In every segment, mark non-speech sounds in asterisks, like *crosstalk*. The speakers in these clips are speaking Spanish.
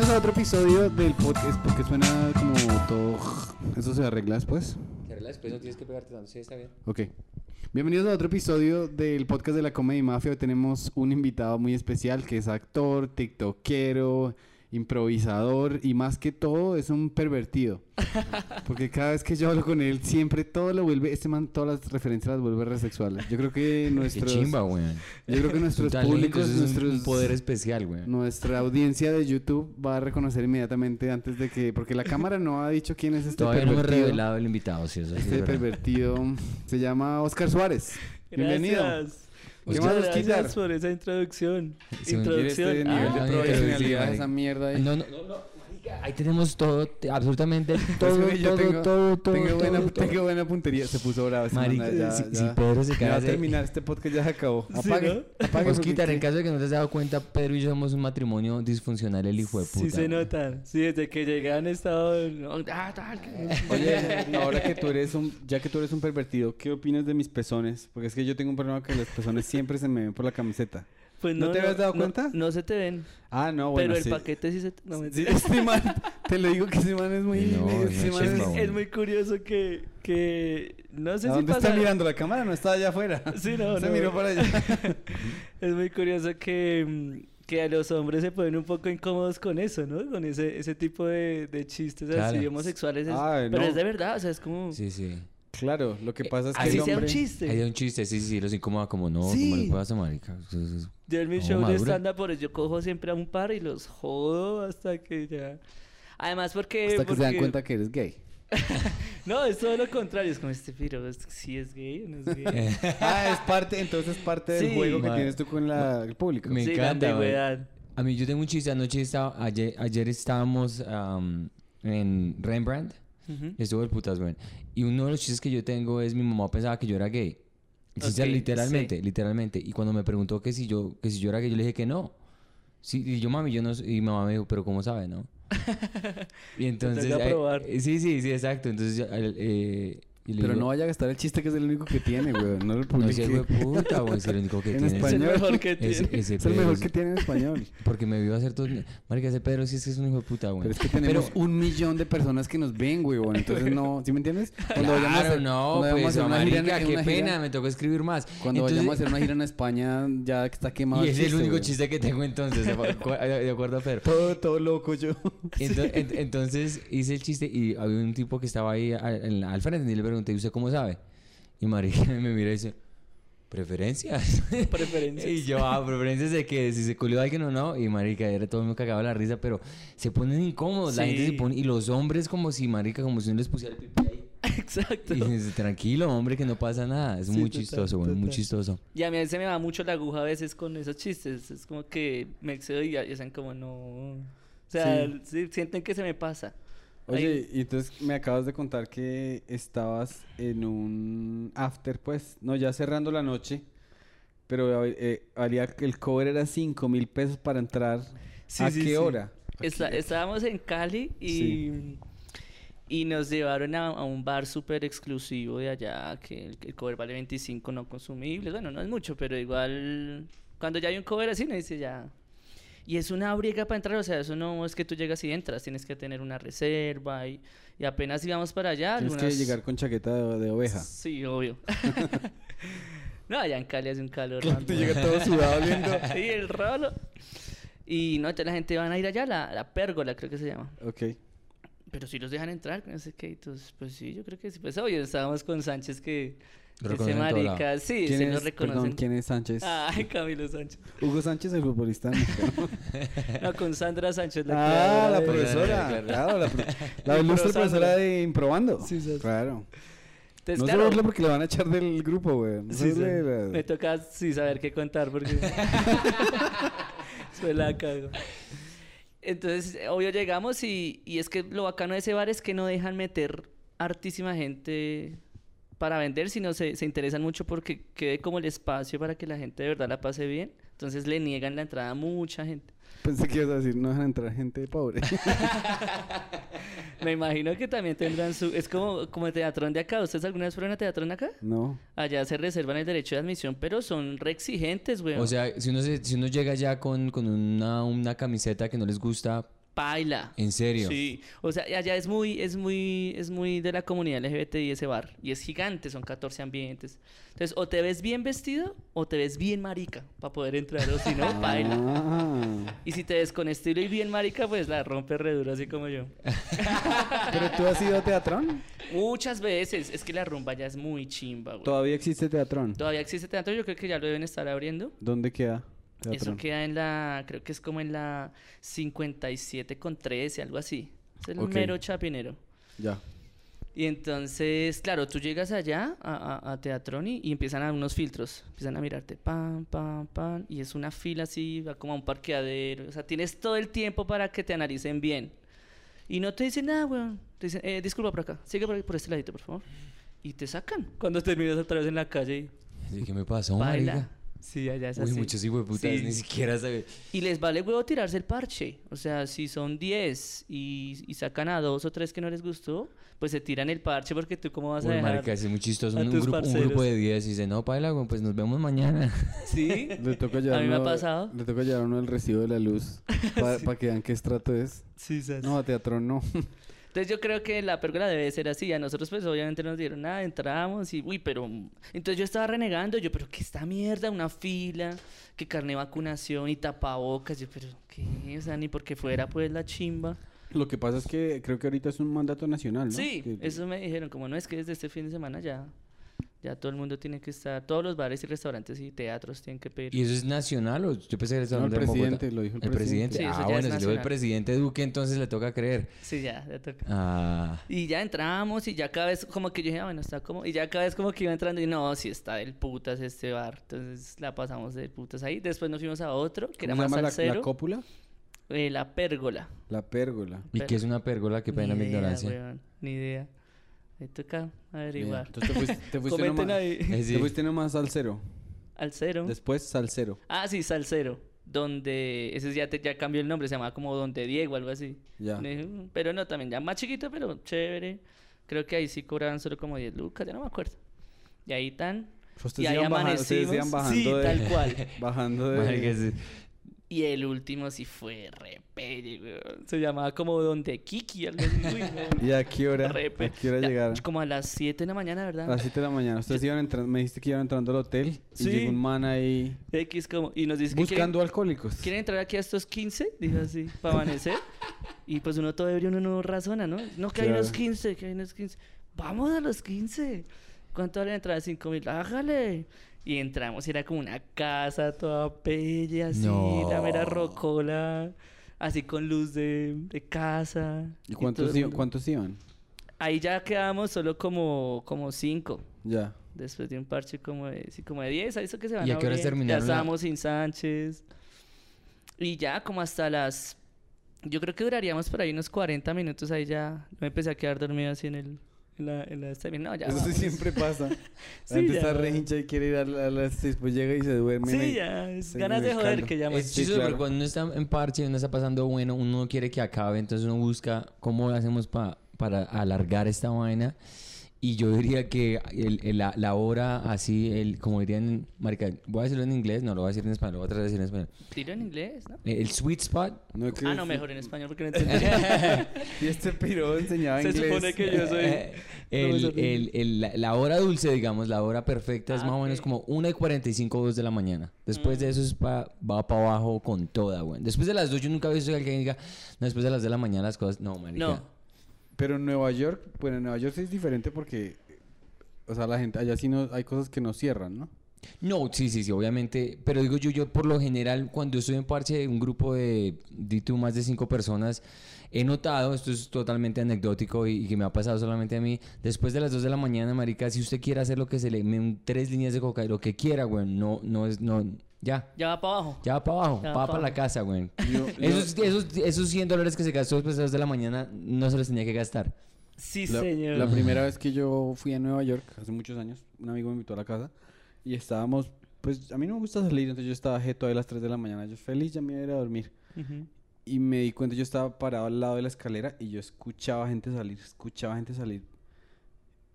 Bienvenidos a otro episodio del podcast porque suena como todo... ¿Eso se arregla después? Se arregla después, no tienes que pegarte tanto. Sí, está bien. Ok. Bienvenidos a otro episodio del podcast de la Comedy Mafia. Hoy tenemos un invitado muy especial que es actor, tiktokero, improvisador y más que todo es un pervertido. Porque cada vez que yo hablo con él, siempre todo lo vuelve, este man todas las referencias las vuelve resexuales. Yo creo que *laughs* Qué nuestros... chimba, güey. Yo creo que nuestros *laughs* talento, públicos, es un- nuestros... un poder especial, güey. Nuestra audiencia de YouTube va a reconocer inmediatamente antes de que... Porque la cámara no ha dicho quién es este Todavía no pervertido. revelado el invitado, sí, eso es Este verdad. pervertido se llama Oscar Suárez. Bienvenido. Gracias. ¿Qué Muchas más, gracias Osquitar? por esa introducción. Sí, un- ¿Quiere este introducción. nivel Ah, de Ah, profesionalidad, esa mierda ahí? No, no, no, no, ahí tenemos todo, te- absolutamente *laughs* todo, todo, tengo, todo, todo, tengo, buena, todo, todo. tengo buena puntería. Se puso bravo. Marica, ya, si, ya. si Pedro se Ya va a terminar este podcast, ya se acabó. Sí, Apague. ¿no? apague Osquitar, en caso de que no te has dado cuenta, Pedro y yo somos un matrimonio disfuncional, el hijo de puta. Sí se güey. nota. Sí, desde que llegué han estado... no, ah, Oye, ahora que tú eres un, ya que tú eres un pervertido, ¿qué opinas de mis pezones? Porque es que yo tengo un problema que los pezones siempre se me ven por la camiseta. Pues ¿No te habías dado no- cuenta? No, se te ven. Ah, no, bueno, pero el sí. paquete sí se te... No, Sí, mentira. este man, *laughs* te lo digo que ese man es muy... No, no, man es-. Es muy curioso que... que no sé ¿A si dónde pasa... está mirando la cámara? No está allá afuera. *laughs* Sí, no, Se no. miró para allá. *laughs* Es muy curioso que, mm, que a los hombres se ponen un poco incómodos con eso, ¿no? Con ese, ese tipo de, de chistes así Claro. homosexuales. es- Ay, pero no. es de verdad, o sea, es como... Sí, sí. Claro, lo que pasa es que Así el sea un hombre... chiste. Hay un chiste, sí, sí, los incomoda como no, Sí. ¿cómo le puedo hacer, marica? Yo en mi No, show de madura. stand-up, por eso yo cojo siempre a un par y los jodo hasta que ya... Además porque... Hasta que se dan porque- cuenta que eres gay. *laughs* No, es todo lo contrario. Es como este piro, ¿es- ¿sí es gay o no es gay? *laughs* Ah, es parte, entonces parte del Sí. juego que tienes tú con la- el público. Me sí, encanta, la. A mí yo tengo un chiste, anoche estaba, ayer, ayer estábamos am, en Rembrandt, Ujú. estuvo el putas, güey. Y uno de los chistes que yo tengo es mi mamá pensaba que yo era gay. Literalmente, sí. literalmente. Y cuando me preguntó que si yo, que si yo era gay, yo le dije que no. Sí, y yo mami, yo no y mi mamá me dijo, pero ¿cómo sabe, no? *laughs* y entonces... eh, probar. eh, sí, sí, sí, exacto. Entonces, eh, y le Pero digo, no vaya a gastar el chiste que es el único que tiene, güey. No lo *laughs* No, publique. hijo de puta, güey, es el único que *laughs* En tiene. Es el español. mejor que tiene. ese Es el mejor que tiene en español. *laughs* Porque me vio hacer todo... Marica, ese Pedro sí es que es un hijo de puta, güey. Pero es que tenemos un millón de personas que nos ven, güey. bueno, Entonces no, ¿sí me entiendes? Cuando vayamos a Claro, hacer- no, cuando vayamos a pues, hacer una gira marica, qué una gira- pena, me tocó escribir más. Cuando Entonces- vayamos a hacer una gira en España, ya que está quemado Y el ese es el chiste, único güey. chiste que tengo entonces, de acu- de acuerdo a Pedro. Todo, todo loco yo. Ento- ent- entonces hice el chiste y había un tipo que estaba ahí al, en la- al frente y le pregunté, ¿y usted cómo sabe? Y marica *laughs* me mira y dice, ¿preferencias? *laughs* Preferencias. y yo, ah, ¿preferencias de que si se culió alguien o no? Y marica, era todo el mundo cagaba la risa, pero se ponen incómodos, la gente se Sí. pone... Y los hombres como si, marica, como si no les pusiera el pipí ahí. *laughs* Exacto. Y dice, tranquilo, hombre, que no pasa nada. Es Sí, muy total, chistoso, güey, muy chistoso. Y a mí se me va mucho la aguja a veces con esos chistes. Es como que me excedo y ya y están como no. O sea, Sí. sí, sienten que se me pasa. Oye, y entonces me acabas de contar que estabas en un after, pues, no, ya cerrando la noche, pero eh, valía que el cover era 5 mil pesos para entrar. Sí, ¿A sí, qué sí. hora? Está- estábamos en Cali y, Sí. y nos llevaron a, a un bar súper exclusivo de allá, que el, el cover vale 25 no consumibles. Bueno, no es mucho, pero igual cuando ya hay un cover así, no dice ya. Y es una briega para entrar, o sea, eso no es que tú llegas y entras, tienes que tener una reserva y, y apenas íbamos para allá. Tienes que algunas- llegar con chaqueta de, de oveja. Sí, obvio. *laughs* no, allá en Cali hace un calor. Claro, llega todo sudado oliendo. *laughs* Sí, el rolo. Y no, la gente van a ir allá, la, la pérgola creo que se llama. Ok. Pero si los dejan entrar, no sé qué. Entonces, pues sí, yo creo que sí. Pues obvio, estábamos con Sánchez que, Lado. marica, sí, ¿Quién se es, lo reconocen. perdón, quién es Sánchez? Ay, *laughs* Camilo Sánchez. Hugo Sánchez, el futbolista. *laughs* No, con Sandra Sánchez. ah, creadora la de- profesora. Claro. *laughs* Claro, la, pro- la ilustre profesora de Improbando. Sí, sí. Claro. Entonces, no se porque le van a echar del grupo, güey. No sí, se sí. la- me toca sí saber qué contar porque soy la cago. Entonces, obvio, llegamos y, y es que lo bacano de ese bar es que no dejan meter hartísima gente para vender, sino se, se interesan mucho porque quede como el espacio para que la gente de verdad la pase bien. Entonces le niegan la entrada a mucha gente. Pensé que ibas a decir, no dejan entrar gente pobre. *laughs* Me imagino que también tendrán su... Es como, como el teatrón de acá. ¿Ustedes alguna vez fueron a teatrón acá? no. Allá se reservan el derecho de admisión, pero son re exigentes, güey. O sea, si uno, se- si uno llega ya con, con una, una camiseta que no les gusta, Paila. ¿En serio? Sí, o sea, allá es muy, es muy, es muy de la comunidad LGBTI ese bar. Y es gigante, son 14 ambientes. Entonces, o te ves bien vestido o te ves bien marica para poder entrar, o si no, baila. Ah. Y si te ves con estilo y bien marica, pues la rompe re duro, así como yo. *laughs* Pero tú has ido a Teatrón. Muchas veces, es que la rumba ya es muy chimba, güey. Todavía existe Teatrón. Todavía existe teatro, yo creo que ya lo deben estar abriendo. ¿Dónde queda? Eso Teatrón? queda en la, creo que es como en la 57 con 13, algo así. Es el Ok. mero chapinero. Ya. Y entonces, claro, tú llegas allá a, a, a Teatrón y, y empiezan a unos filtros. Empiezan a mirarte, pam, pam, pam. Y es una fila así, va como a un parqueadero. O sea, tienes todo el tiempo para que te analicen bien. Y no te dicen nada, weón. Te dicen, eh, disculpa por acá, sigue por, por este ladito, por favor. Y te sacan. Cuando terminas otra vez en la calle y ¿De ¿Qué me pasó, baila. marica? Sí, allá es Uy, así. muchos hijos de putas Sí. ni siquiera saben. Y les vale huevo tirarse el parche. O sea, si son 10 y, y sacan a dos o tres que no les gustó, pues se tiran el parche porque tú cómo vas a Uy, dejar. marica, es muy chistoso. a Un, tus grupo, un grupo de 10 y dice, no, paila, pues nos vemos mañana. *laughs* Sí. Le toca llevar A mí me ha pasado. Le toca llevar uno el recibo de la luz *laughs* para que vean qué estrato es. Sí, No, a Teatrón no. *laughs* Entonces yo creo que la pérgola debe ser así. A nosotros pues obviamente nos dieron nada, entramos y uy, pero... Entonces yo estaba renegando, yo, pero ¿qué esta mierda? Una fila, que carne de vacunación y tapabocas. Yo, pero ¿qué? O sea, ni porque fuera pues la chimba. Lo que pasa es que creo que ahorita es un mandato nacional, ¿no? Sí, Que- eso me dijeron. Como no es que desde este fin de semana ya... Ya todo el mundo tiene que estar... Todos los bares y restaurantes y teatros tienen que pedir... ¿Y eso es nacional o yo pensé que era No, el de presidente, lo dijo el El presidente. Sí, ah, bueno, si lo el presidente Duque, entonces le toca creer. Sí, ya, ya toca. Ah, Y ya entramos y ya cada vez como que yo dije, ah, bueno, está como... Y ya cada vez como que iba entrando y no, sí está del putas este bar. Entonces la pasamos del putas ahí. Después nos fuimos a otro, que era ¿Cómo se más llama la, salsero. la cópula? eh, la pérgola. La pérgola. ¿y qué es una pérgola? Qué pena mi ignorancia. weón, ni idea. Me toca. Averiguar. Entonces te fuiste, te *laughs* fuiste Comenten nomás, ahí. Eh, sí. te fuiste nomás al cero. Al cero. Después salsero. Ah, sí, Salcero. Donde... Ese ya, te- ya cambió el nombre, se llamaba como Donde Diego, algo así. Ya. "Mm", Pero no, también ya más chiquito, pero chévere. Creo que ahí sí cobraban solo como 10 lucas, ya no me acuerdo. Y ahí tan... Ustedes y ahí ustedes amanecimos. iban bajando sí, de, tal cual. *laughs* Bajando de... Marica, sí. Y el último sí fue repelle, weón. Se llamaba como Donde Kiki, algo así. Uy, no. *laughs* ¿Y a qué hora? Repe. ¿A qué hora Ya, llegaron? Como a las 7 de la mañana, A ¿verdad? las 7 de la mañana. Ustedes iban entrando, me dijiste que iban entrando al hotel y Sí. llegó un man ahí X como... Y nos dice que quieren, buscando alcohólicos. quieren entrar aquí a estos 15, dijo así, para amanecer. y pues uno todo ebrio, uno no razona, ¿no? No, que hay Claro. unos 15, que hay unos 15. Vamos a los 15. ¿Cuánto vale la entrada? 5 mil. Hágale. Y entramos y era como una casa toda bella, así, la mera No. rocola, así con luz de, de casa. ¿Y cuántos, mundo. cuántos iban? Ahí ya quedamos solo como, como cinco. Ya. Después de un parche como de, sí, como de 10, eso que se van ¿Y a qué horas terminaron Ya la- estábamos sin Sánchez. Y ya como hasta las... Yo creo que duraríamos por ahí unos 40 minutos ahí ya. Me empecé a quedar dormido así en el... En la, en la esta- No, ya Eso vamos. siempre pasa. *laughs* Sí, ya está re hincha y quiere ir a, la- a las después llega y se duerme. Sí, ya. Es ganas de joder que llaman. Es Sí, chistoso claro. porque cuando uno está en parche, uno está pasando bueno, uno quiere que acabe, entonces uno busca cómo hacemos pa- para alargar esta vaina. Y yo diría que el- el- la, la hora así, el, como dirían, marica, voy a decirlo en inglés, no lo voy a decir en español, lo voy a tratar de decir en español. Tiro en inglés, ¿no? Eh, El sweet spot, No, es Ah, no, es- mejor en español porque no *laughs* entendí. Y este piro enseñaba Se inglés. supone que yo soy... *laughs* el- el- el- la, la hora dulce, digamos, la hora perfecta es Ah, más o menos como 1 y 45 2 de la mañana. Después de eso es pa- va para abajo con toda, güey. Después de las 2 yo nunca he visto que alguien diga, no, después de las de la mañana las cosas, no, marica. No. Pero en Nueva York, bueno, en Nueva York es diferente porque, o sea, la gente, allá sí no, hay cosas que no cierran, ¿no? No, sí, sí, sí, obviamente. Pero digo yo, yo por lo general, cuando estoy en parche de un grupo de, tú, más de cinco personas, he notado, esto es totalmente anecdótico y, que me ha pasado solamente a mí, después de las 2 de la mañana, marica, si usted quiere hacer lo que se le, tres líneas de coca, lo que quiera, güey, no, no es, no, ya, Ya va para abajo. ya va para abajo, Ya va va para pa' la casa, güey. Yo- Esos, esos, esos 100 dólares que se gastó después de las 2 de la mañana, no se los tenía que gastar. Sí, La, señor. la primera vez que yo fui a Nueva York, hace muchos años, un amigo me invitó a la casa y estábamos, pues a mí no me gusta salir, entonces yo estaba jeto a las 3 de la mañana, yo feliz, ya me iba a ir a dormir. Ujú. Y me di cuenta, yo estaba parado al lado de la escalera y yo escuchaba gente salir, escuchaba gente salir.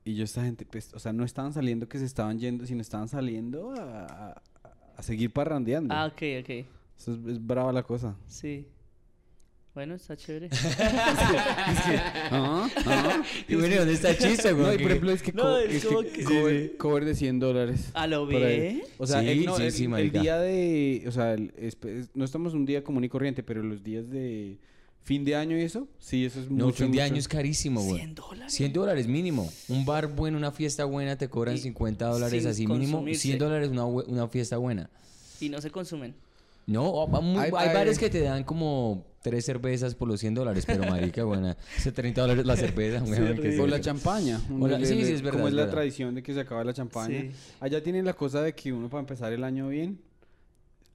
Y yo esta gente, pues, o sea, no estaban saliendo que se estaban yendo, sino estaban saliendo a, a- a seguir parrandeando. Ah, ok, ok. Eso es, es brava la cosa. Sí. Bueno, está chévere. *laughs* Ah, ah. Y bueno, ¿y ¿dónde está el chiste, No, güey? y por ejemplo, es que, No, co- es es como que que- cover, cover de 100 dólares. ¿A lo ve? O sea, Sí, el, no, sí, el- sí, el marica. día de. O sea, el- no estamos un día común y corriente, pero los días de fin de año y eso, sí, eso es No, mucho. fin de mucho. año es carísimo, güey. 100 dólares. 100 dólares mínimo. Un bar bueno, una fiesta buena, te cobran Y 50 dólares así mínimo. consumirse. 100 dólares una, una fiesta buena. Y no se consumen. No, muy- Hay- hay, hay- bares que te dan como tres cervezas por los 100 dólares, pero *laughs* marica, buena. Ese 30 dólares la cerveza, weón, que O sí. la champaña. O la- Le- sí, sí, es verdad, Como es es la verdad. tradición de que se acaba la champaña. Sí. Allá tienen la cosa de que uno para empezar el año bien,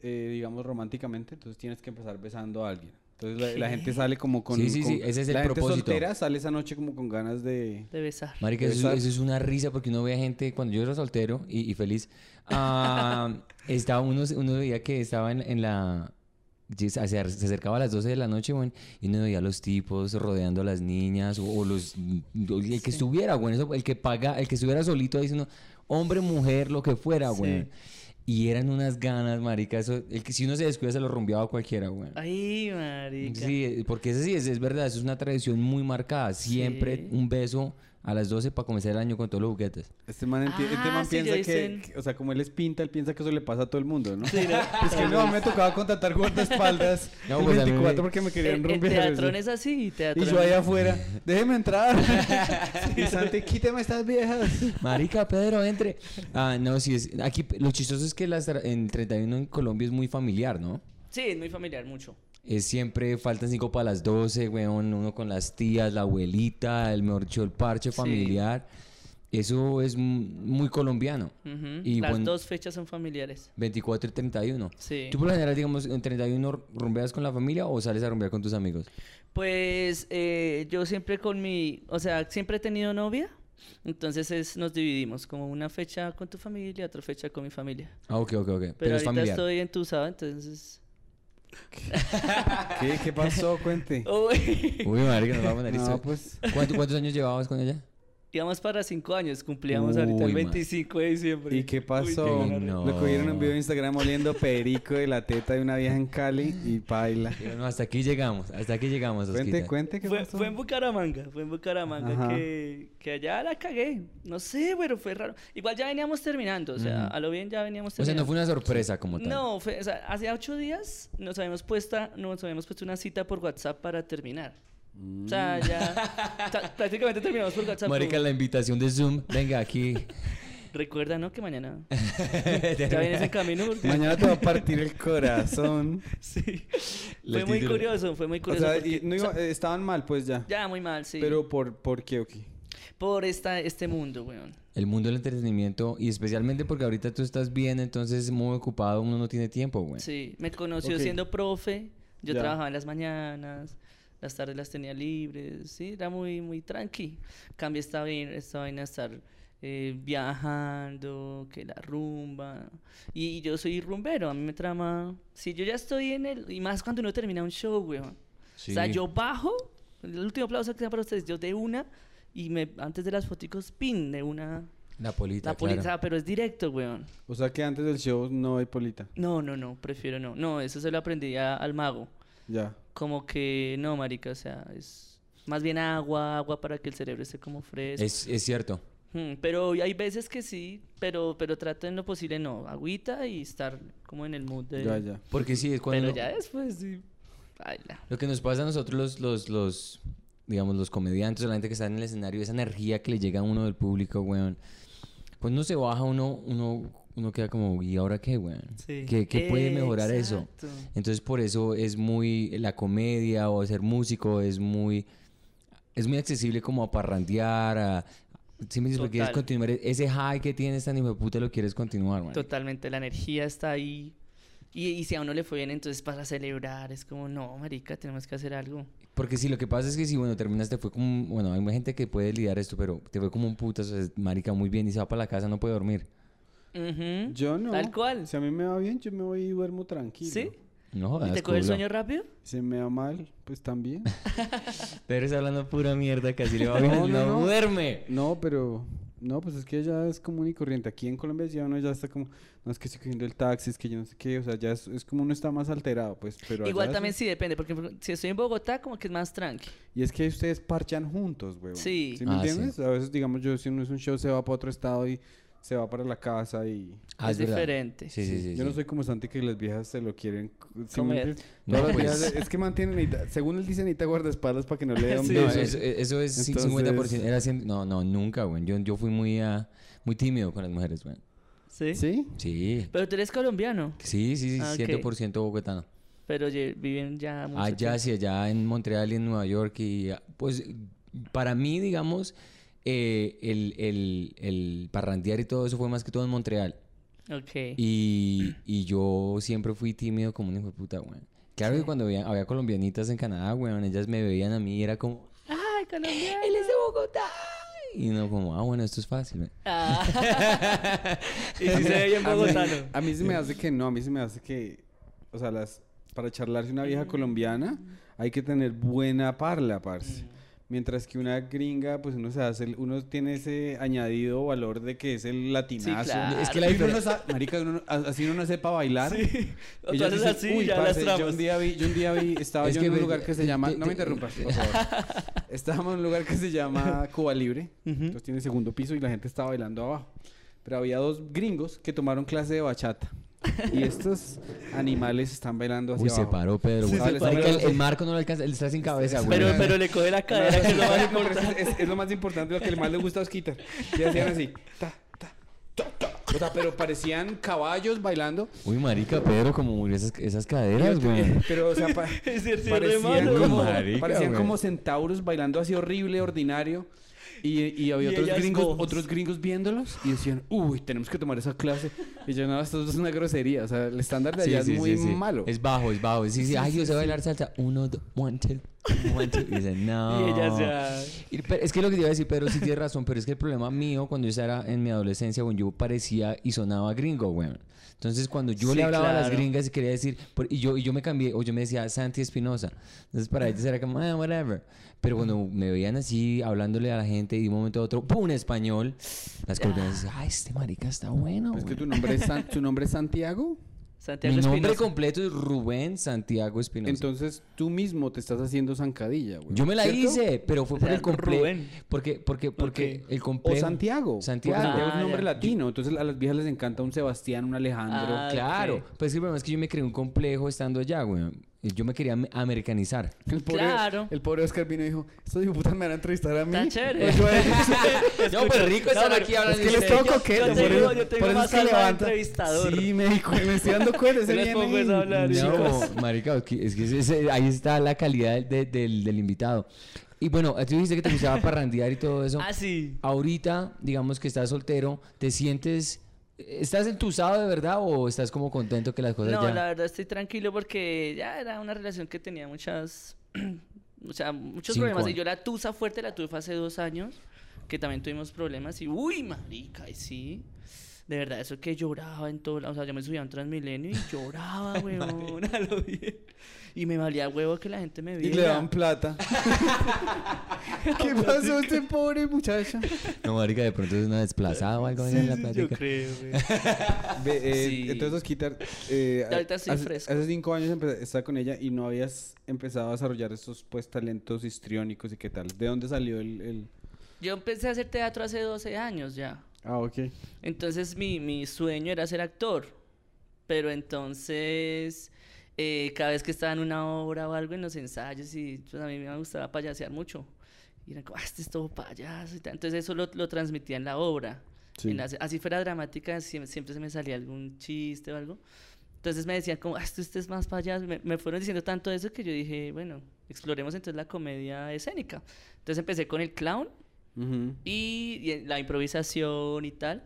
eh, digamos románticamente, entonces tienes que empezar besando a alguien. Entonces la, la gente sale como con... Sí, sí, ese es el la gente propósito. soltera sale esa noche como con ganas de... De besar. Marica, eso, Exacto. eso es una risa porque uno ve a gente, cuando yo era soltero y, y feliz, ah, *laughs* estaba uno, uno veía que estaba en, en la... Se acercaba a las 12 de la noche, güey, y uno veía a los tipos rodeando a las niñas, o, o los... El que Sí. estuviera, güey, eso, el que paga, el que estuviera solito ahí diciendo, hombre, mujer, lo que fuera, güey. Y eran unas ganas, marica, eso, el que si uno se descuida se lo rumbeaba a cualquiera, güey. Ay, marica. Sí, porque ese sí es, es verdad, eso es una tradición muy marcada. Siempre Sí. un beso a las 12 para comenzar el año con todos los juguetes. Este man, este Ah, man sí, piensa que, o sea, como él es pinta, él piensa que eso le pasa a todo el mundo, ¿no? Sí, ¿no? *laughs* Es que no, me tocaba contratar guardaespaldas *laughs* No, el pues a mí me- 24 porque me El, querían el romper. teatrón es así, Y teatrón. yo allá afuera, déjeme entrar. *laughs* y Santi, quíteme estas viejas. Marica, Pedro, entre. Ah, no, sí, es, aquí lo chistoso es que las, en 31 en Colombia es muy familiar, ¿no? Sí, es muy familiar, mucho. Es siempre faltan 5 para las 12, weón, uno con las tías, la abuelita, el mejor el parche Sí. familiar. Eso es muy colombiano. Y Las dos fechas son familiares. 24 y 31. Sí. ¿Tú por lo general, digamos, en 31 rumbeas con la familia o sales a rumbear con tus amigos? Pues eh, yo siempre con mi, o sea, siempre he tenido novia, entonces es, nos dividimos, como una fecha con tu familia, otra fecha con mi familia. Ah, ok, ok, ok. Pero, Pero, es ahorita familiar. estoy entusado, entonces... ¿Qué, qué pasó? Cuente. Uy, Uy, marica, nos vamos a poner No, esto. pues. ¿Cuánto- ¿Cuántos años llevabas con ella? Íbamos para cinco años, cumplíamos ahorita el man. 25 de diciembre. ¿Y qué pasó? Uy, no. Lo cogieron en video de Instagram oliendo *laughs* perico de la teta de una vieja en Cali y paila. No, hasta aquí llegamos, hasta aquí llegamos, Cuente, Osquita. cuente qué Fue, pasó. fue en Bucaramanga, fue en Bucaramanga que, que allá la cagué. No sé, pero fue raro. Igual ya veníamos terminando, o sea, a lo bien ya veníamos O sea, terminando. no fue una sorpresa como tal. No, fue, o sea, hace ocho días nos habíamos, puesta, nos habíamos puesto una cita por WhatsApp para terminar. O sea, ya o sea, prácticamente terminamos por WhatsApp. Marica, la invitación de Zoom, venga aquí. *laughs* Recuerda, ¿no? Que mañana *laughs* ya vienes en camino. porque- Mañana te va a *laughs* partir el corazón. Sí. Fue muy curioso, fue muy O curioso. sea, porque- y no o sea, iba- estaban mal, pues ya. ya, muy mal, sí. Pero por, ¿por qué o qué? Por esta, este mundo, weón. El mundo del entretenimiento y especialmente porque ahorita tú estás bien, entonces muy ocupado, uno no tiene tiempo, güey. Sí, me conoció siendo profe. Yo Ya. trabajaba en las mañanas, las tardes las tenía libres. Sí, era muy, muy tranqui. Cambio esta vaina, esta vaina estar eh, viajando, que la rumba. Y, y yo soy rumbero, a mí me trama. Si yo ya estoy en el. Y más cuando uno termina un show, weón. Sí. O sea, yo bajo. El último aplauso que sea para ustedes, yo de una. Y me, antes de las foticos, pin, de una. La polita, La poli- claro. o sea, pero es directo, weón. O sea que antes del show no hay polita. No, no, no, prefiero no. No, eso se lo aprendí a- al mago. Ya. Como que no, marica, o sea, es más bien agua, agua para que el cerebro esté como fresco. Es, es cierto. Hmm, pero hay veces que sí, pero pero trato en lo posible no, agüita y estar como en el mood de... Ya, ya. Porque sí, es cuando... Pero ya después sí. baila. Lo que nos pasa a nosotros los, los, los, digamos, los comediantes la gente que está en el escenario, esa energía que le llega a uno del público, weón. Pues no se baja uno, uno, uno queda como, ¿y ahora qué? Sí. ¿Qué, qué puede mejorar eso? Entonces por eso es muy, la comedia o ser músico es muy, es muy accesible como a parrandear, a... Si me dices, quieres continuar, ese high que tienes tan hijo de puta lo quieres continuar, weón. Totalmente, la energía está ahí. Y, y si a uno le fue bien, entonces para celebrar, es como, no, marica, tenemos que hacer algo. Porque sí, lo que pasa es que si, bueno, terminaste, fue como, bueno, hay gente que puede lidiar esto, pero te fue como un puta, o sea, marica muy bien y se va para la casa, no puede dormir. Yo no. Tal cual. Si a mí me va bien, yo me voy y duermo tranquilo. ¿Sí? No ¿Y te coge el sueño rápido? Si me va mal, pues también. *laughs* Pero está hablando pura mierda, casi le va No, bien, no, no, no. duerme. No, pero No, pues es que ya es común y corriente. Aquí en Colombia ya uno ya está como, no es que estoy cogiendo el taxi, es que yo no sé qué, o sea, ya es, es como uno está más alterado, pues, pero Igual también es- sí depende, porque por ejemplo, si estoy en Bogotá, como que es más tranqui. Y es que ustedes parchan juntos, güey. Sí. me Ah, sí. entiendes? A veces, digamos, yo si uno es un show, se va para otro estado y se va para la casa y... Ah, es diferente. Sí, sí, sí. yo no soy como Santi que las viejas se lo quieren... ¿sí me Comer. No, las pues- viejas, es que mantienen, según él dice, necesita guardaespaldas para que no le dé *laughs* un Sí. No, eso, eso es Entonces- 50%. Era cien- no, no, nunca, güey. Yo, yo fui muy, ah, muy tímido con las mujeres, güey. ¿Sí? ¿Sí? Sí. Pero tú eres colombiano, Sí, sí, sí, Ah, ok. 100% bogotano. pero viven ya mucho Allá tiempo. sí, allá en Montreal y en Nueva York. Y ah, pues para mí, digamos, eh, el, el, el parrandear y todo eso fue más que todo en Montreal. Ok. Y, y yo siempre fui tímido como un hijo de puta, güey. Claro que cuando había, había colombianitas en Canadá, güey, ellas me veían a mí y era como, Ay, colombiano. él es de Bogotá. Y no como, ah, bueno, esto es fácil, güey. Ah. *laughs* y si se ve bien A mí- bogotano. A mí se me hace que no, a mí se me hace que, o sea, las, para charlarse una vieja colombiana hay que tener buena parla, parce. Mientras que una gringa, pues uno se hace, uno tiene ese añadido valor de que es el latinazo. claro. Es que la uno no diferencia... sa- marica, uno no- así uno no sepa bailar. Ellos haces dicen, así, "Uy, ya parce, las yo un día vi, yo un día vi, estaba Es yo que en un lugar que se llama, no me te- interrumpas, por favor. Estábamos en un lugar que se llama *laughs* Cuba Libre, entonces tiene segundo piso y la gente estaba bailando abajo. Pero había dos gringos que tomaron clase de bachata. *laughs* Y estos animales están bailando hacia Uy, se paró Pedro, Sí, güey. se Marica, paró. el, el marco no lo alcanza, él está sin cabeza, güey. Pero, pero le coge la cadera, que es lo más No, pero importante. es, es- es lo más importante, lo que más le gusta a Osquitar. Y hacían así, ta, ta, ta, ta. O sea, pero parecían caballos bailando. Uy, marica, Pedro, como murió esas, esas caderas, güey. Pero, o sea, *laughs* pa- Es cierto, re parecían, malo. como, Marica, parecían güey. como centauros bailando así horrible, ordinario. Y, y había Y otros gringos, otros gringos viéndolos y decían, uy, tenemos que tomar esa clase. Y yo, no, esto es una grosería. O sea, el estándar de Sí, allá sí, es muy sí, sí. malo. Es bajo, es bajo. Sí, sí. Ay, yo sé bailar salsa. Uno, one, two. Y dice, *laughs* no. Y ella ya... Y, pero es que lo que te iba a decir, Pedro, sí tienes razón, pero es que el problema mío cuando yo estaba en mi adolescencia, bueno, yo parecía y sonaba gringo, güey. Entonces, cuando yo Sí, le hablaba a las claro. gringas y quería decir, por- y yo, y yo me cambié, o yo me decía Santi Espinosa. Entonces, para ellas era como, ah, whatever. Pero cuando me veían así, hablándole a la gente y de un momento a otro, ¡pum! español, las *laughs* colombianas decían, ay, este marica está bueno, Es que güey". tu nombre es, San- ¿tu nombre es Santiago. Santiago Mi nombre completo es Rubén Santiago Espinosa. Entonces tú mismo te estás haciendo zancadilla, güey. yo me la ¿cierto? hice, pero fue O por sea, el complejo. Rubén. Porque, porque, porque el O complejo. Santiago. Santiago. Santiago es Ah, un nombre ya. latino. Entonces a las viejas les encanta un Sebastián, un Alejandro. Ah, Claro, ok. pues sí, el problema es que yo me creé un complejo estando allá, güey. Yo me quería am- americanizar. El pobre, Claro. el pobre Oscar vino y dijo, estos putas me van a entrevistar a mí. Está chévere. Yo a ellos". No, pues rico estar aquí es hablando que él de es usted. todo Yo- tengo- yo tengo por eso más es que alma de levanta. entrevistador. Sí, me, me estoy dando cuenta. ese les pongo a hablar, chicos. No, marica, es que, es que ese- ahí está la calidad del, de- del, del invitado. Y bueno, tú dijiste que te gustaba parrandear y todo eso. Ah, sí. Ahorita, digamos que estás soltero, ¿te sientes... ¿Estás entusado de verdad o estás como contento que las cosas No, ya... la verdad estoy tranquilo porque ya era una relación que tenía muchas, *clears throat* o sea, muchos Cinco problemas. Y yo la tusa fuerte la tuve hace dos años, que también tuvimos problemas. Y uy, marica, y sí. De verdad, eso que lloraba en todo lado. O sea, yo me subía a un Transmilenio y *laughs* lloraba, weón, a lo bien. Y me valía huevo que la gente me Y viera. le daban plata. *laughs* ¿Qué pasó este pobre muchacho? No, marica, de pronto es una desplazada o algo en la Yo plática. creo, güey. *laughs* Ve, eh, Sí. Entonces, Osquitar, eh, Ya ahorita estoy hace, fresco. hace cinco años estaba con ella y no habías empezado a desarrollar estos pues talentos histriónicos y qué tal. ¿De dónde salió el...? el... Yo empecé a hacer teatro hace 12 años ya. Ah, ok. Entonces mi, mi sueño era ser actor. Pero entonces, eh, cada vez que estaba en una obra o algo en los ensayos, y pues, a mí me gustaba payasear mucho. Y era como, ah, este es todo payaso y tal. Entonces eso lo, lo transmitía en la obra. Sí. En las- así fuera dramática, siempre, siempre se me salía algún chiste o algo. Entonces me decían como, ah, este, este es más payaso. Me, me fueron diciendo tanto eso que yo dije, bueno, exploremos entonces la comedia escénica. Entonces empecé con el clown Ujú. y, y la improvisación y tal.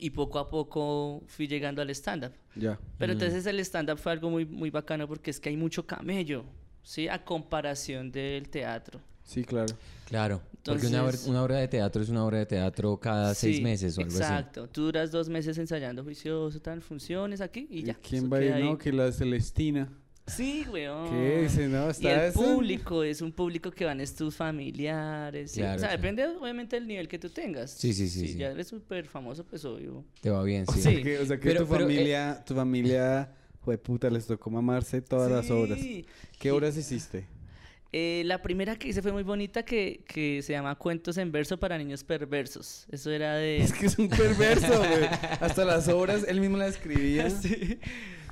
Y poco a poco fui llegando al stand-up. Ya. Pero entonces el stand-up fue algo muy, muy bacano porque es que hay mucho camello, ¿sí? A comparación del teatro. Sí, claro. Claro, porque una, una obra de teatro es una obra de teatro cada seis Sí, meses o algo así. Exacto. Tú duras dos meses ensayando juicioso, tal, funciones aquí y ya. ¿Quién eso va a ir? No, que la Celestina. Sí, weón. ¿Qué dice? No, Y está el eso. público es un público que van es tus familiares. sí. Claro, o sea, sí. depende obviamente del nivel que tú tengas. Sí, sí, sí, Si sí. ya eres súper famoso, pues obvio. Te va bien, O sí. sea Sí. *laughs* que, o sea que Pero- tu pero, eh, familia, tu familia, puta, les tocó mamarse todas las obras. Sí. ¿Qué obras hiciste? Eh, la primera que hice fue muy bonita que, que se llama Cuentos en verso para niños perversos. Eso era de... *laughs* Es que es un perverso, güey. *laughs* Hasta las obras él mismo las escribía. Sí.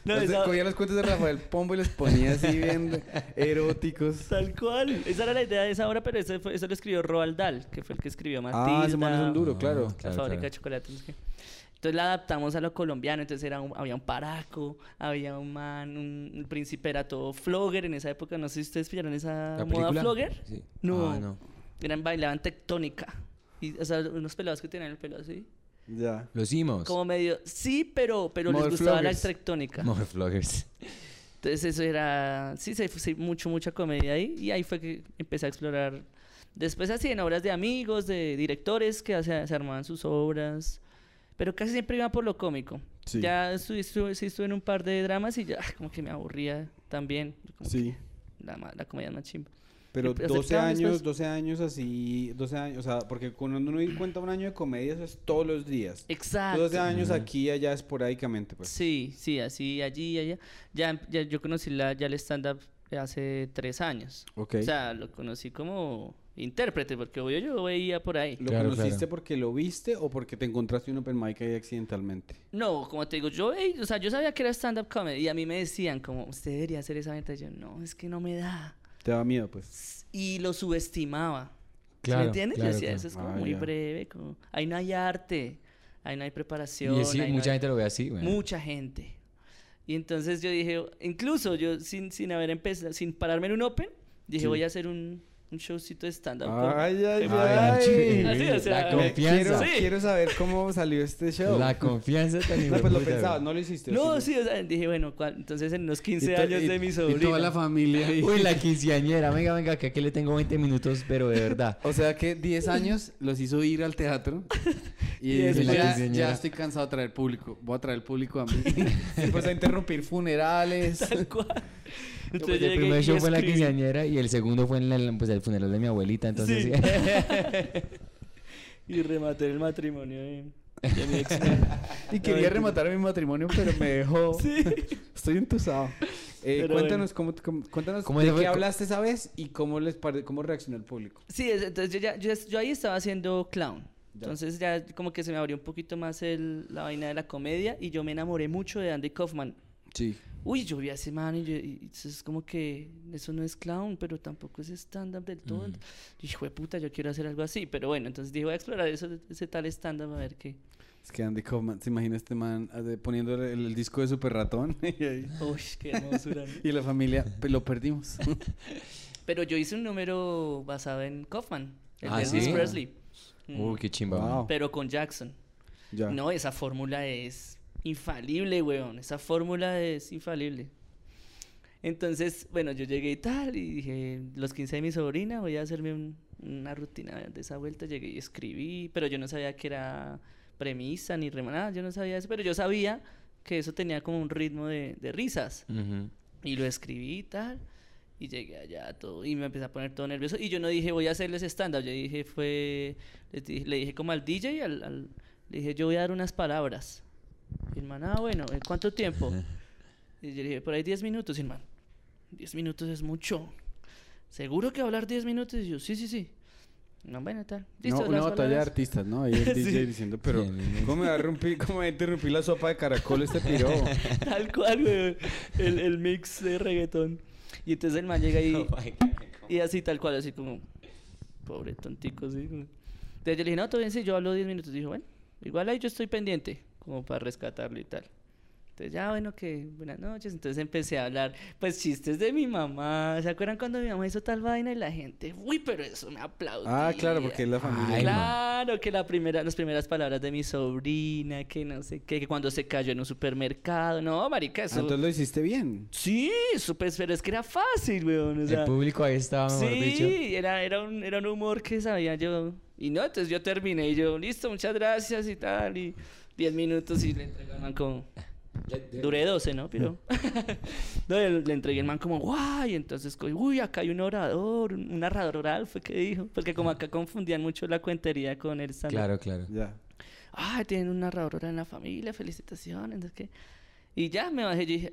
No, sea, esa- Cogía los cuentos de Rafael Pombo y los ponía así bien eróticos. Tal cual. Esa era la idea de esa obra, pero eso, fue- eso lo escribió Roald Dahl, que fue el que escribió Matilda. Ah, ese man es un duro, Ah, claro. La claro, fábrica claro. de chocolates. no sé qué. Entonces la adaptamos a lo colombiano. Entonces era un- había un paraco, había un man, un, el príncipe era todo flogger en esa época. No sé si ustedes pillaron esa ¿La moda flogger. Sí. No. Ah, no. Eran bailaban tectónica. Y, o sea, unos pelados que tenían el pelo así. Ya. Los himos. Como medio, sí, pero, pero les gustaba la vloggers. Entonces eso era, sí, se, sí, mucho, mucha comedia ahí. Y ahí fue que empecé a explorar. Después así en obras de amigos, de directores que se, se armaban sus obras. Pero casi siempre iba por lo cómico. Sí. Ya estuve, estuve- sí estuve en un par de dramas y ya como que me aburría también. Como Sí. que La, la comedia es más chimba. Pero Aceptaban 12 años, después. 12 años así, 12 años, o sea, porque cuando uno cuenta un año de comedia, eso es todos los días. Exacto. 12 años aquí y allá esporádicamente, pues. Sí, sí, así, allí, allá. Ya, ya yo conocí la, ya el stand-up hace tres años. Ok. O sea, lo conocí como intérprete, porque obvio yo veía por ahí. ¿Lo Claro, conociste claro. porque lo viste o porque te encontraste un open mic ahí accidentalmente? No, como te digo, yo, o sea, yo sabía que era stand-up comedy y a mí me decían como, usted debería hacer esa venta. Y yo, no, es que no me da. Te daba miedo, pues. Y lo subestimaba. ¿Sí Claro, ¿Me entiendes? claro, yo decía, claro. eso es como Ah, muy ya. breve, como, ahí no hay arte, ahí no hay preparación. Y sí, no mucha hay- gente lo ve así, güey. Mucha gente. Y entonces yo dije, incluso yo sin, sin haber empezado, sin pararme en un open, dije, Sí. voy a hacer un, un showcito de stand-up. Ay, ay, ay. Así, o sea, la confianza. Quiero, Sí. quiero saber cómo salió este show. La confianza tan *laughs* No, pues lo pensaba, no lo hiciste. ¿o No, sí? o sea, dije, bueno, ¿cuál? entonces en Y 15 to- años y- de mi Y sobrina. toda la familia ahí. Uy, la *laughs* quinceañera. Venga, venga, que aquí le tengo 20 minutos, pero de verdad. *laughs* O sea que 10 años los hizo ir al teatro. Y, Y ya, ya estoy cansado de traer público. Voy a traer público a mí. Después a interrumpir funerales. Tal cual. Pues *laughs* Entonces el llegué primer show fue en la quinceañera y el segundo fue en la- pues, el funeral de mi abuelita. Entonces, Sí. *laughs* y rematé el matrimonio de, de mi ex. *laughs* Y quería rematar mi matrimonio, pero me dejó. Sí. Estoy entusado. Eh, cuéntanos, cómo, cómo- cuéntanos ¿Cómo de fue qué hablaste esa vez y cómo les pare- cómo reaccionó el público. Sí, es- entonces yo, ya, yo, yo ahí estaba haciendo clown. Entonces ya como que se me abrió un poquito más el, la vaina de la comedia y yo me enamoré mucho de Andy Kaufman. Sí. Uy, yo vi a ese man y, yo, y es como que eso no es clown, pero tampoco es stand-up del todo. Y hijo de puta, yo quiero hacer algo así. Pero bueno, entonces dije, voy a explorar eso, ese tal stand-up a ver qué. Es que Andy Kaufman, ¿se imagina este man eh, poniendo el, el disco de Super Ratón? *laughs* y, ahí- Uy, qué hermosura. y la familia, pues, lo perdimos. *laughs* pero yo hice un número basado en Kaufman, el Ah, de Elvis ¿sí? Presley. Mm, Uy, qué chimba. Wow. Pero con Jackson. ya. No, esa fórmula es infalible, weón. Esa fórmula es infalible. Entonces, bueno, yo llegué y tal, y dije, los 15 de mi sobrina, voy a hacerme un- una rutina de esa vuelta. Llegué y escribí, pero yo no sabía que era premisa ni rema, nada, yo no sabía eso, pero yo sabía que eso tenía como un ritmo de, de risas. Y lo escribí y tal. Y llegué allá todo. Y me empecé a poner todo nervioso. Y yo no dije, voy a hacerles stand-up. Yo dije, fue. dije- le dije como al DJ, al, al- le dije, yo voy a dar unas palabras. Y el man, ah, bueno, ¿en cuánto tiempo? Y yo le dije, por ahí 10 minutos. Y el man, 10 minutos es mucho. ¿Seguro que va a hablar 10 minutos? Y yo, sí, sí, sí. No, bueno, tal. Listo, No, una batalla de palabras. artistas, ¿no? Ahí el *laughs* DJ Sí. diciendo, pero ¿cómo me va a romper, cómo me interrumpir la sopa de caracol este piro? *laughs* Tal cual, güey. El, el mix de reggaetón. Y entonces el man llega *laughs* y. Oh. Y así tal cual, así como, pobre tontico, sí. Entonces yo le dije, no, todo bien, sí, yo hablo 10 minutos. Dijo, bueno, igual ahí yo estoy pendiente, como para rescatarlo y tal. Entonces, ya, bueno, que buenas noches. Entonces empecé a hablar, pues, chistes de mi mamá. ¿Se acuerdan cuando mi mamá hizo tal vaina y la gente, uy, pero eso me aplaudía? Ah, claro, porque es la familia. Ay. Claro, que la primera, las primeras palabras de mi sobrina, que no sé qué, que cuando se cayó en un supermercado. No, marica, Ah, eso... entonces lo hiciste bien. Sí, súper, pero es que era fácil, weón. O sea, el público ahí estaba, mejor sí, dicho. era, era, un, era un humor que sabía yo. Y no, entonces yo terminé y yo, listo, muchas gracias y tal. Y 10 minutos y le entregaban como, Duré 12, ¿no? Pero *laughs* no, le, le entregué el man como, guay, entonces, uy, acá hay un orador, un narrador oral, fue que dijo. Porque como acá confundían mucho la cuentería con el stand Claro, claro. Ya. ah, tienen un narrador oral en la familia, felicitaciones, sé qué. Y ya me bajé y dije,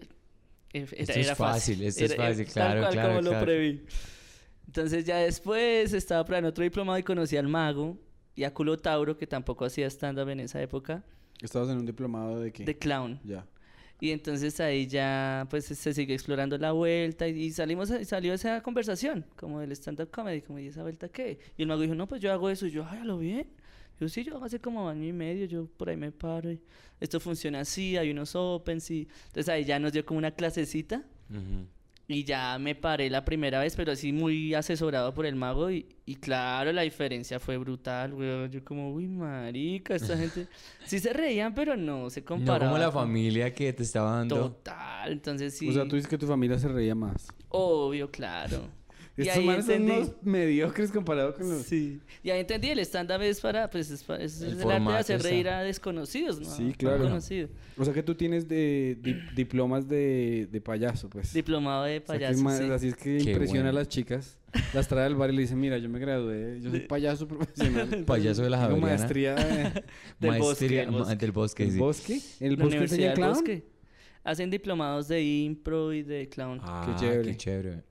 era, Esto es era fácil, esto es Era- fácil, tal claro, cual claro, como lo claro. preví. Entonces ya después estaba probando otro diplomado y conocí al mago y a Culo Tauro, que tampoco hacía stand-up en esa época, Estabas en un diplomado de qué? de clown. Ya. Y entonces ahí ya pues se sigue explorando la vuelta y, y salimos y salió esa conversación como del stand up comedy, como y esa vuelta qué. Y el mago dijo, "No, pues yo hago eso." Y yo, "Ay, a lo bien." Yo, "Sí, yo hace como año y medio, yo por ahí me paro y esto funciona así, hay unos opens y entonces ahí ya nos dio como una clasecita Ujú. Y ya me paré la primera vez, pero así muy asesorado por el mago. Y, y claro, la diferencia fue brutal, weón. Yo como, uy, marica, esta gente... *laughs* Sí se reían, pero no se No comparaba. como la con- familia que te estaba dando. Total, entonces sí. O sea, tú dices que tu familia se reía más. Obvio, claro. Y Estos ahí manes son unos mediocres comparado con los... Sí. Y ahí entendí, el stand-up es para, pues, es, pa- es El el, arte de hacer reír a desconocidos, ¿no? Sí, claro. conocido. O sea que tú tienes de, di- diplomas de, de payaso, pues. Diplomado de O sea, que payaso, sí. Así es que Qué impresiona bueno. a las chicas. Las trae al bar y le dice, mira, yo me gradué, yo soy payaso profesional. *laughs* Payaso de la Tengo Javeriana. maestría de- *laughs* Del bosque, Maestría- del bosque. del bosque, ¿El sí. bosque? ¿En el bosque enseña clown? Bosque. Hacen diplomados de impro y de clown. Ah, chévere. Qué chévere.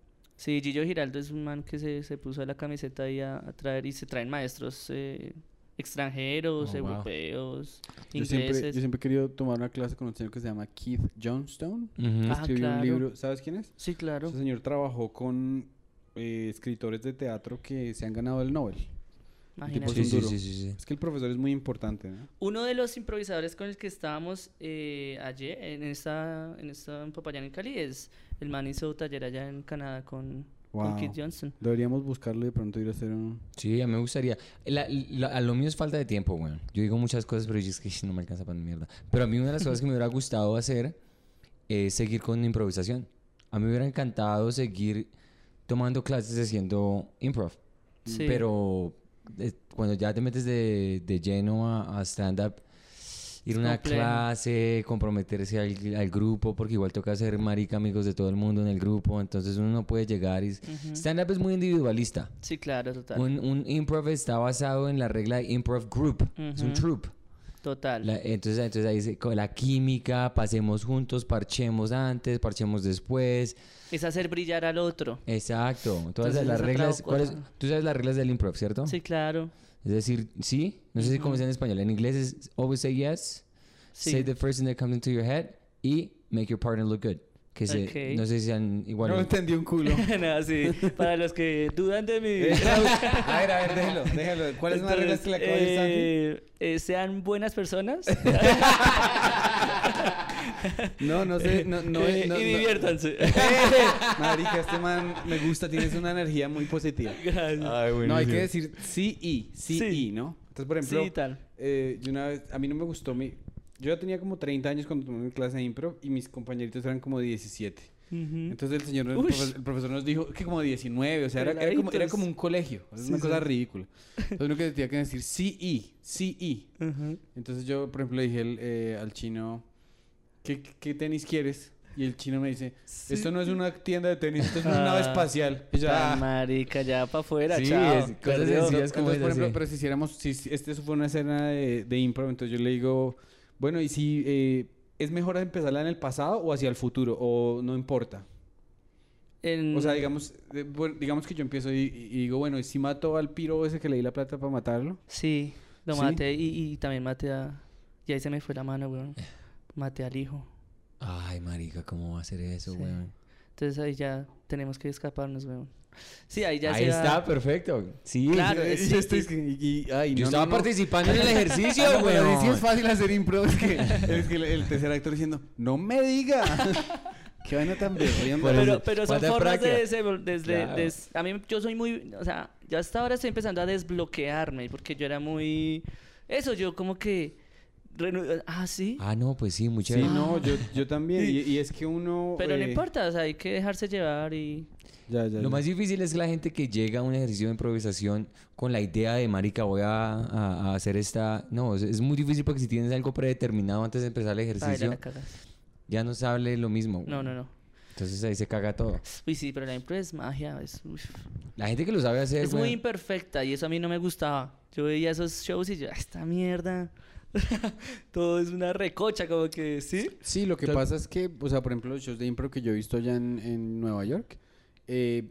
Sí, Gillo Giraldo es un man que se, se puso la camiseta ahí a, a traer y se traen maestros eh, extranjeros, Oh, wow. europeos, Yo siempre, ingleses. yo siempre he querido tomar una clase con un señor que se llama Keith Johnstone. Ah, Escribió claro. un libro, ¿sabes quién es? Sí, claro. Ese señor trabajó con eh, escritores de teatro que se han ganado el Nobel. Imagínate. Sí, sí, sí, sí, sí. Es que el profesor es muy importante, ¿no? Uno de los improvisadores con el que estábamos eh, ayer en esta, en esta en Popayán en Cali es el man hizo taller allá en Canadá con, con Wow. Keith Johnson. Deberíamos buscarlo y de pronto ir a hacer un... Sí, a mí me gustaría. La- la- a lo mío es falta de tiempo, weón. Yo digo muchas cosas, pero yo es que *laughs* no me alcanza para mierda. Pero a mí una de las cosas que me hubiera gustado hacer es seguir con improvisación. A mí me hubiera encantado seguir tomando clases haciendo improv. Sí. Pero eh, cuando ya te metes de, de lleno a, a stand-up, ir a una complejo. clase, comprometerse al, al grupo, porque igual toca ser marica amigos de todo el mundo en el grupo, entonces uno no puede llegar y... Stand-up es muy individualista. Sí, claro, total. Un, un improv está basado en la regla de improv group. Es un troupe. Total. La- entonces, entonces ahí dice, con la química, pasemos juntos, parchemos antes, parchemos después. Es hacer brillar al otro. Exacto. Todas Entonces, las reglas. otra ¿cuáles- cosa. Tú sabes las reglas del improv, ¿cierto? Sí, claro. Es decir, sí. No sé si cómo es en español. En inglés es always say yes, Sí. say the first thing that comes into your head y make your partner look good. Que se, Ok. no sé si sean igual. No entendí un culo. *laughs* no, sí. Para los que dudan de mi... *laughs* a ver, a ver, déjelo, déjelo. ¿Cuáles son las reglas que le acabo de decir Santi? eh, eh, sean buenas personas *laughs* No, no sé, no, no, eh, no, y no. diviértanse. Marica, este man me gusta, tienes una energía muy positiva. Gracias. No, hay que decir sí y, sí, Sí. y, ¿no? Entonces, por ejemplo, Sí, tal. eh, yo una vez, a mí no me gustó mi... Yo ya tenía como 30 años cuando tomé mi clase de impro y mis compañeritos eran como 17. Ujú. Entonces el señor, el, Ush. profe- el profesor nos dijo que como 19, o sea, era, era como, era como un colegio, es Sí, una cosa sí. ridícula. Entonces uno que tenía que decir sí y, sí y. Ujú. Entonces yo, por ejemplo, le dije el, eh, al chino, ¿qué, ¿qué tenis quieres? Y el chino me dice, esto no es una tienda de tenis, esto es una nave Ah. espacial. Y Tan "Ah". marica, ya para afuera, Sí, chao. es- cosas sencillas. como Entonces, es por ejemplo, pero si hiciéramos, si si este fue una escena de, de impro, entonces yo le digo, bueno, ¿y si eh, es mejor empezarla en el pasado o hacia el futuro? ¿O no importa? En- O sea, digamos, eh, bueno, digamos que yo empiezo y, y digo, bueno, ¿y si mato al piro ese que le di la plata para matarlo? Sí, lo ¿Sí? maté y, y también maté a... Y ahí se me fue la mano, weón. Maté al hijo. Ay, marica, ¿cómo va a ser eso, Sí. weón? Entonces ahí ya tenemos que escaparnos, weón. Sí, ahí ya Ahí se está, va- perfecto. Sí. Claro, sí. es- y- y- ay, Yo no, estaba no, no. participando en el *laughs* ejercicio, No, pero weón. sí es fácil hacer impro. Es que, es que el, el tercer actor diciendo, no me diga. *laughs* Qué vaina tan berrionda. Por eso, Pero, pero son falta formas práctica. de, desde, desde Claro. des- a mí yo soy muy, o sea, ya hasta ahora estoy empezando a desbloquearme porque yo era muy, eso, yo como que, ah, sí, Ah, no, pues sí, muy Sí, no, yo, *laughs* yo también. Y, y es que uno... pero no eh, importa, o sea, hay que dejarse llevar y, Ya, ya, Lo ya. más difícil es la gente que llega a un ejercicio de improvisación con la idea de, marica, voy a, a- a hacer esta... No, es, es muy difícil porque si tienes algo predeterminado antes de empezar el ejercicio, la. Ya no sale lo mismo. No, no, no. Entonces ahí se caga todo. Uy, sí, pero la impro es magia. Es. La gente que lo sabe hacer, Es muy imperfecta y eso a mí no me gustaba. Yo veía esos shows y yo, "Ah, esta mierda. *laughs* Todo es una recocha, como que, ¿sí? Sí, lo que pasa es que, o sea, por ejemplo, los shows de impro que yo he visto allá en, en Nueva York, eh,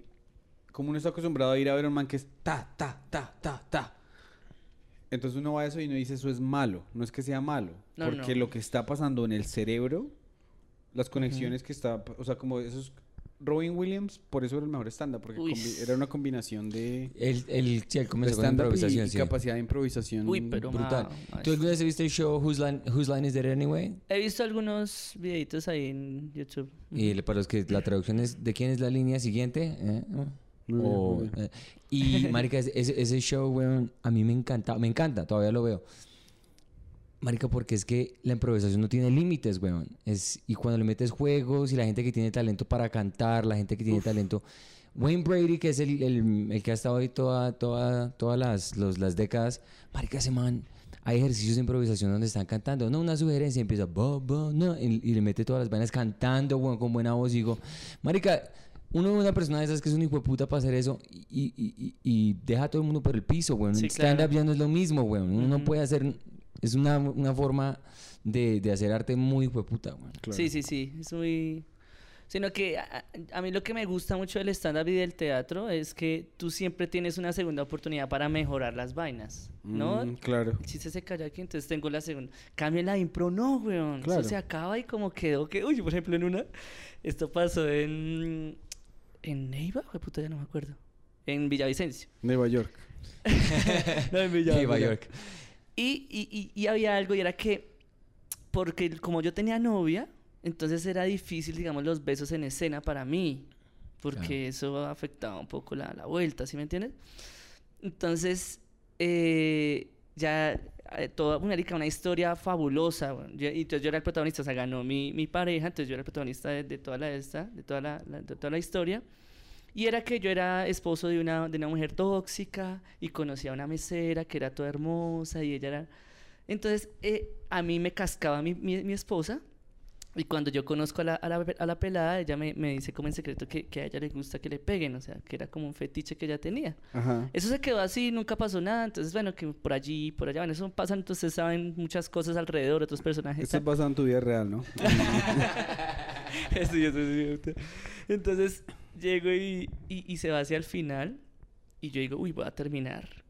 como uno está acostumbrado a ir a ver a un man que es ta, ta, ta, ta, ta. Entonces uno va a eso y uno dice, eso es malo. No es que sea malo. No, porque no. lo que está pasando en el cerebro, las conexiones que está, o sea, como esos... Robin Williams, por eso era el mejor stand-up, porque Uy. era una combinación de, él, él, sí, de comenzó con improvisación, y sí. capacidad de improvisación. Uy, pero Brutal. ma- ¿Tú alguna vez viste el show Whose Line, Whose Line Is It Anyway? He visto algunos videitos ahí en YouTube. Y para los que la traducción es ¿de quién es la línea siguiente? ¿Eh? Muy bien, O, muy bien. eh, y marica, ese, ese- ese show, weón, a mí me encanta, me encanta, todavía lo veo. Marica, porque es que la improvisación no tiene límites, weón. Es, y cuando le metes juegos y la gente que tiene talento para cantar, la gente que tiene talento... Wayne Brady, que es el, el- el que ha estado ahí toda, toda, todas las, los- las décadas, marica, ese man... Hay ejercicios de improvisación donde están cantando, no, una sugerencia, empieza, bo, bo, no, y, y le mete todas las vainas cantando, weón, con buena voz, y digo, marica, uno una persona de esas que es un hijo de puta para hacer eso y, y- y- y deja a todo el mundo por el piso, weón. Sí, stand-up claro. ya no es lo mismo, weón. Uno no Ujú. puede hacer... Es una, una forma de, de hacer arte muy hijo de puta, weón. Claro. Sí, sí, sí. Es muy. Sino que a, a- a mí lo que me gusta mucho del stand-up y del teatro es que tú siempre tienes una segunda oportunidad para mejorar las vainas, ¿no? Mm, claro. El chiste se calla aquí, entonces tengo la segunda. Cambia la impro, no, weón. Claro. Eso se acaba y como quedó que. Uy, por ejemplo, en una. Esto pasó en. ¿En Neiva? Puta, ya no me acuerdo. En Villavicencio. Nueva York. *laughs* No, en Villa- Nueva York. Y, y, y, y había algo y era que, porque como yo tenía novia, entonces era difícil, digamos, los besos en escena para mí, porque eso afectaba un poco la, la vuelta, ¿sí me entiendes? Entonces, eh, ya eh, toda una, una historia fabulosa, bueno, yo- y entonces yo era el protagonista, o sea, ganó mi, mi pareja, entonces yo era el protagonista de, de toda la esta, de toda la, la- de toda la historia. Y era que yo era esposo de una, de una mujer tóxica y conocía a una mesera que era toda hermosa y ella era... Entonces, eh, a mí me cascaba mi, mi, mi esposa y cuando yo conozco a la, a la, a la pelada, ella me, me dice como en secreto que, que a ella le gusta que le peguen, o sea, que era como un fetiche que ella tenía. Ajá. Eso se quedó así, nunca pasó nada, entonces bueno, que por allí, por allá, bueno, eso pasa, entonces saben muchas cosas alrededor, otros personajes. Esto es basado en tu vida real, ¿no? *laughs* Sí, eso es cierto. Entonces llego y, y, y se va hacia el final. Y yo digo, uy, voy a terminar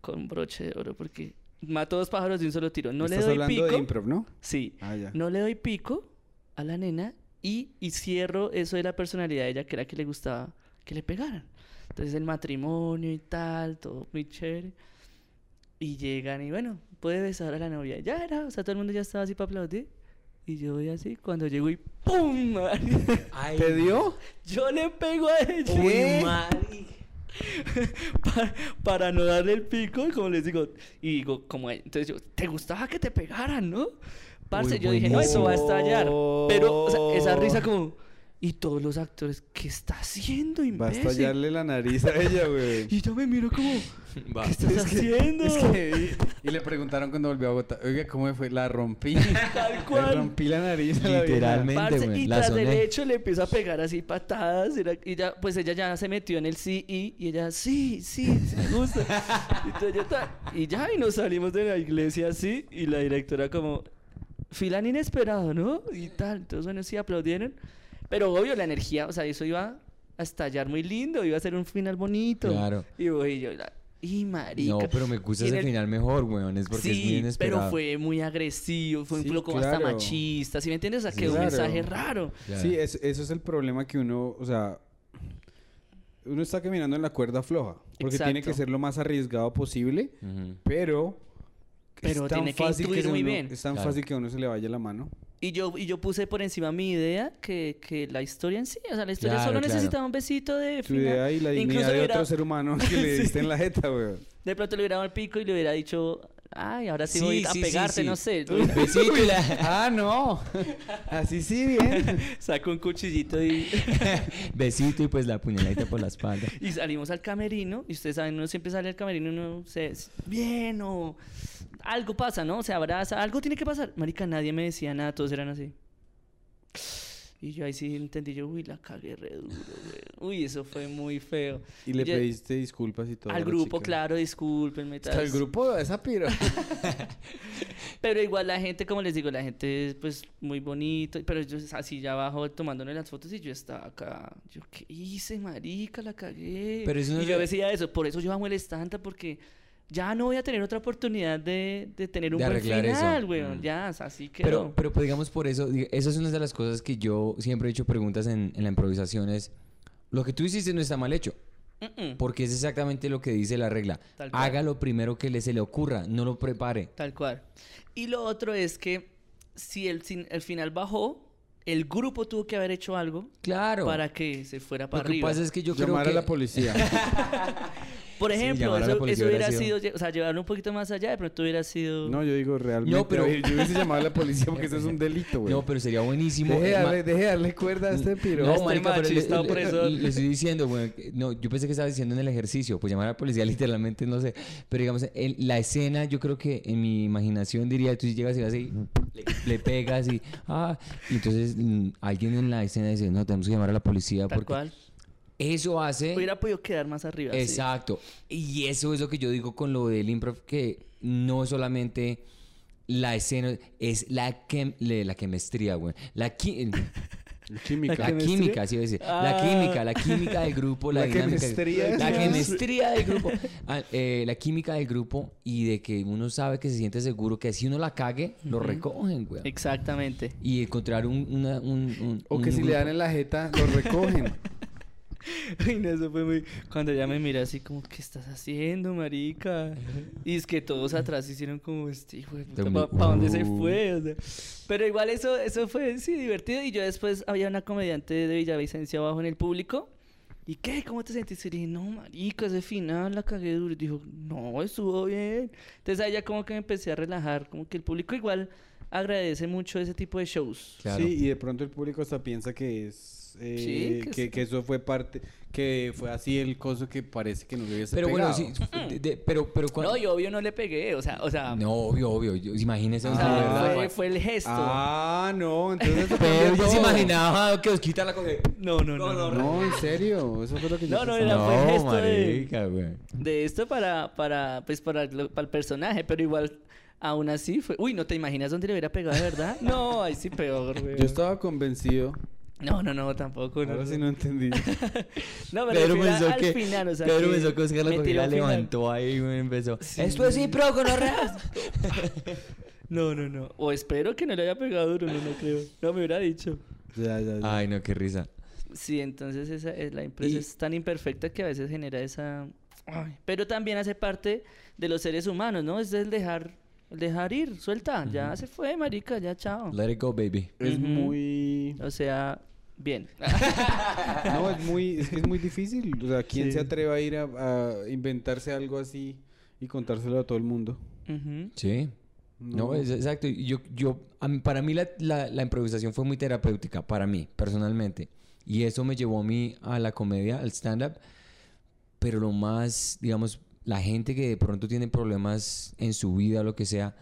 con broche de oro porque mato dos pájaros de un solo tiro. No le doy hablando pico. de improv, ¿no? Sí. Ah, ya. No le doy pico a la nena y, y cierro eso de la personalidad de ella, que era que le gustaba que le pegaran. Entonces el matrimonio y tal, todo muy chévere. Y llegan y bueno, puede besar a la novia. Ya era, o sea, todo el mundo ya estaba así para aplaudir. Y yo voy así, cuando llego y ¡pum! ¿Te dio? Yo le pego a ella. *laughs* Para no darle el pico, y como les digo, y digo, como, entonces yo, ¿te gustaba que te pegaran, no? Parce, Uy, yo dije, no, eso va a estallar. Pero, o sea, esa risa como, y todos los actores, ¿qué está haciendo, Va a imbécil? estallarle la nariz a ella, *laughs* güey. Y yo me miro como, *laughs* Va. ¿qué estás Es que- haciendo? Es que, *laughs* y, y le preguntaron cuando volvió a Bogotá, oiga, ¿cómo me fue? La rompí. Tal Le cual. rompí la nariz Literalmente. güey, y la tras del soné. hecho le empiezo a pegar así patadas y, la- y ya, pues ella ya se metió en el sí y, y ella sí, sí, sí me gusta. y, entonces yo ta- y ya y nos salimos de la iglesia así y la directora como filan inesperado, ¿no? Y tal, entonces bueno, sí aplaudieron, pero obvio la energía, o sea, eso iba a estallar muy lindo, iba a ser un final bonito. Claro. Y voy yo, y marica. No, pero me gusta ese el- final mejor, weón. Es porque es muy Sí, inesperado. pero fue muy agresivo, fue Sí, un poco hasta claro. machista, ¿sí me entiendes? O sea, Sí, que un mensaje raro. Sí, es- eso es el problema que uno, o sea, uno está caminando en la cuerda floja. Porque tiene que ser lo más arriesgado posible, pero... Pero es tan tiene que fácil intuir se muy bien. Es tan Claro. fácil que a uno se le vaya la mano. Y yo, y yo puse por encima mi idea que, que la historia en sí. O sea, la historia Claro, solo claro. necesitaba un besito de Tu idea y la Incluso dignidad de hubiera- otro ser humano *laughs* que le Sí. diste en la jeta, güey. De pronto le hubiera dado el pico y le hubiera dicho, ay, ahora sí, Sí, voy a sí, pegarte, no sé. *laughs* Un besito y la- *laughs* Ah, no. Así sí, bien. Saco un cuchillito y, Besito y pues la puñaladita por la espalda. y salimos al camerino. Y ustedes saben, uno siempre sale al camerino, uno se... Bien, o algo pasa, ¿no? Se abraza, algo tiene que pasar. Marica, nadie me decía nada, todos eran así. Y yo ahí sí entendí, yo, uy, la cagué re duro, güey. Uy, eso fue muy feo. Y le yo- pediste disculpas y todo. Al grupo, claro, discúlpenme. Tal. Al grupo de esa piro. *laughs* Pero igual la gente, como les digo, la gente es pues muy bonito. Pero yo así ya abajo tomándole las fotos y yo estaba acá. Yo, ¿qué hice, marica? La cagué. Pero eso no y yo de- decía eso. Por eso yo amo el stand porque ya no voy a tener otra oportunidad de, de tener un De buen final, weón. Mm. Ya, así que. Pero, pero pues, digamos por eso, eso es una de las cosas que yo siempre he hecho preguntas en, en la improvisación es, lo que tú hiciste no está mal hecho, porque es exactamente lo que dice la regla. Tal cual. Haga lo primero que le se le ocurra, no lo prepare. Tal cual. Y lo otro es que si el, sin- el final bajó, el grupo tuvo que haber hecho algo Claro. para que se fuera para lo que arriba. pasa es que yo creo Llamar que... a la policía. *laughs* *laughs* Por ejemplo, eso, eso hubiera sido, o sea, llevarlo un poquito más allá, de pronto hubiera sido... No, yo digo realmente. No, pero- Yo hubiese llamado a la policía porque eso es un *laughs* delito, güey. No, pero sería buenísimo. Deje de eh, darle, deje darle cuerda a este piro. No, Este marica, pero le, le- opresor. le estoy diciendo, güey. No, yo pensé que estaba diciendo en el ejercicio, pues llamar a la policía *laughs* literalmente, no sé. Pero digamos, en la escena, yo creo que en mi imaginación diría, tú llegas y vas así, le, le pegas y, ah, y entonces mm, alguien en la escena dice, no, tenemos que llamar a la policía tal porque cual. Eso hace... Hubiera podido quedar más arriba. sí. Exacto. Y eso es lo que yo digo con lo del improv, que no solamente la escena, es la, que, la quemestría, güey. La, qui- *laughs* Química. la ¿Quemestría? química, sí, decir. La Ah. química, la química del grupo, la, La dinámica. quemestría. La *laughs* quemestría del grupo. Ah, eh, la química del grupo y de que uno sabe que se siente seguro que si uno la cague, lo recogen, güey. Exactamente. Y encontrar un, una, un, un- O un que si le dan en la jeta, lo recogen. *laughs* *laughs* No, eso fue muy... Cuando ella me mira así como, ¿qué estás haciendo, marica? *laughs* Y es que todos atrás hicieron como, este hijo de puta, Como, ¿pa, dónde se fue? O sea, pero igual eso, eso fue, sí, divertido. Y yo después había una comediante de Villavicencio abajo en el público. ¿Y qué? ¿Cómo te sentiste? Y dije, no, marica, ese final la cagué duro. Y dijo, no, estuvo bien. Entonces ahí ya como que me empecé a relajar. Como que el público igual agradece mucho ese tipo de shows. Claro. Sí, y de pronto el público hasta piensa que es. Eh, Sí, que que, es- que eso fue parte. Que fue así el coso que parece que no le hubiese Pero bueno, pegado. sí, *laughs* de- de- pero, pero cuando... No, yo obvio no le pegué. O sea, o sea, No, obvio, obvio. yo- imagínese. o o sea, de fue, fue el gesto. Ah, no, entonces. *laughs* Pero yo se imaginaba que os quita la cosa. No, no, no. no, No, en serio, eso fue lo que yo No, no, era- fue el gesto de- marica, güey. De esto para, para, pues para, lo- para el personaje, pero igual, aún así fue. Uy, ¿no te imaginas dónde le hubiera pegado de verdad? No, ahí sí peor, güey. Yo estaba convencido. No, no, no, tampoco. No, Ahora no. sí no entendí. *laughs* No, me Pedro pensó al que, final, o sea, Pedro que pensó que Oscar la cogida levantó ahí, güey, empezó. Sí. Esto es impro con. *laughs* *laughs* No, no, no. O espero que no le haya pegado duro, no, no creo. No me hubiera dicho. ya, ya, ya. Ay, no, qué risa. Sí, entonces esa, es- la empresa Y- es tan imperfecta que a veces genera esa... Ay, Pero también hace parte de los seres humanos, ¿no? Es el dejar, dejar ir, suelta, ya se fue, marica, ya chao. Let it go, baby. Es muy. O sea, bien. *laughs* No, es muy. Es que es muy difícil. O sea, ¿quién Sí. se atreve a ir a, a inventarse algo así y contárselo a todo el mundo? Sí. No, es exacto. Yo, yo, mí- para mí la, la- la improvisación fue muy terapéutica, para mí, personalmente. Y eso me llevó a mí a la comedia, al stand-up. Pero lo más, digamos, la gente que de pronto tiene problemas en su vida o lo que sea,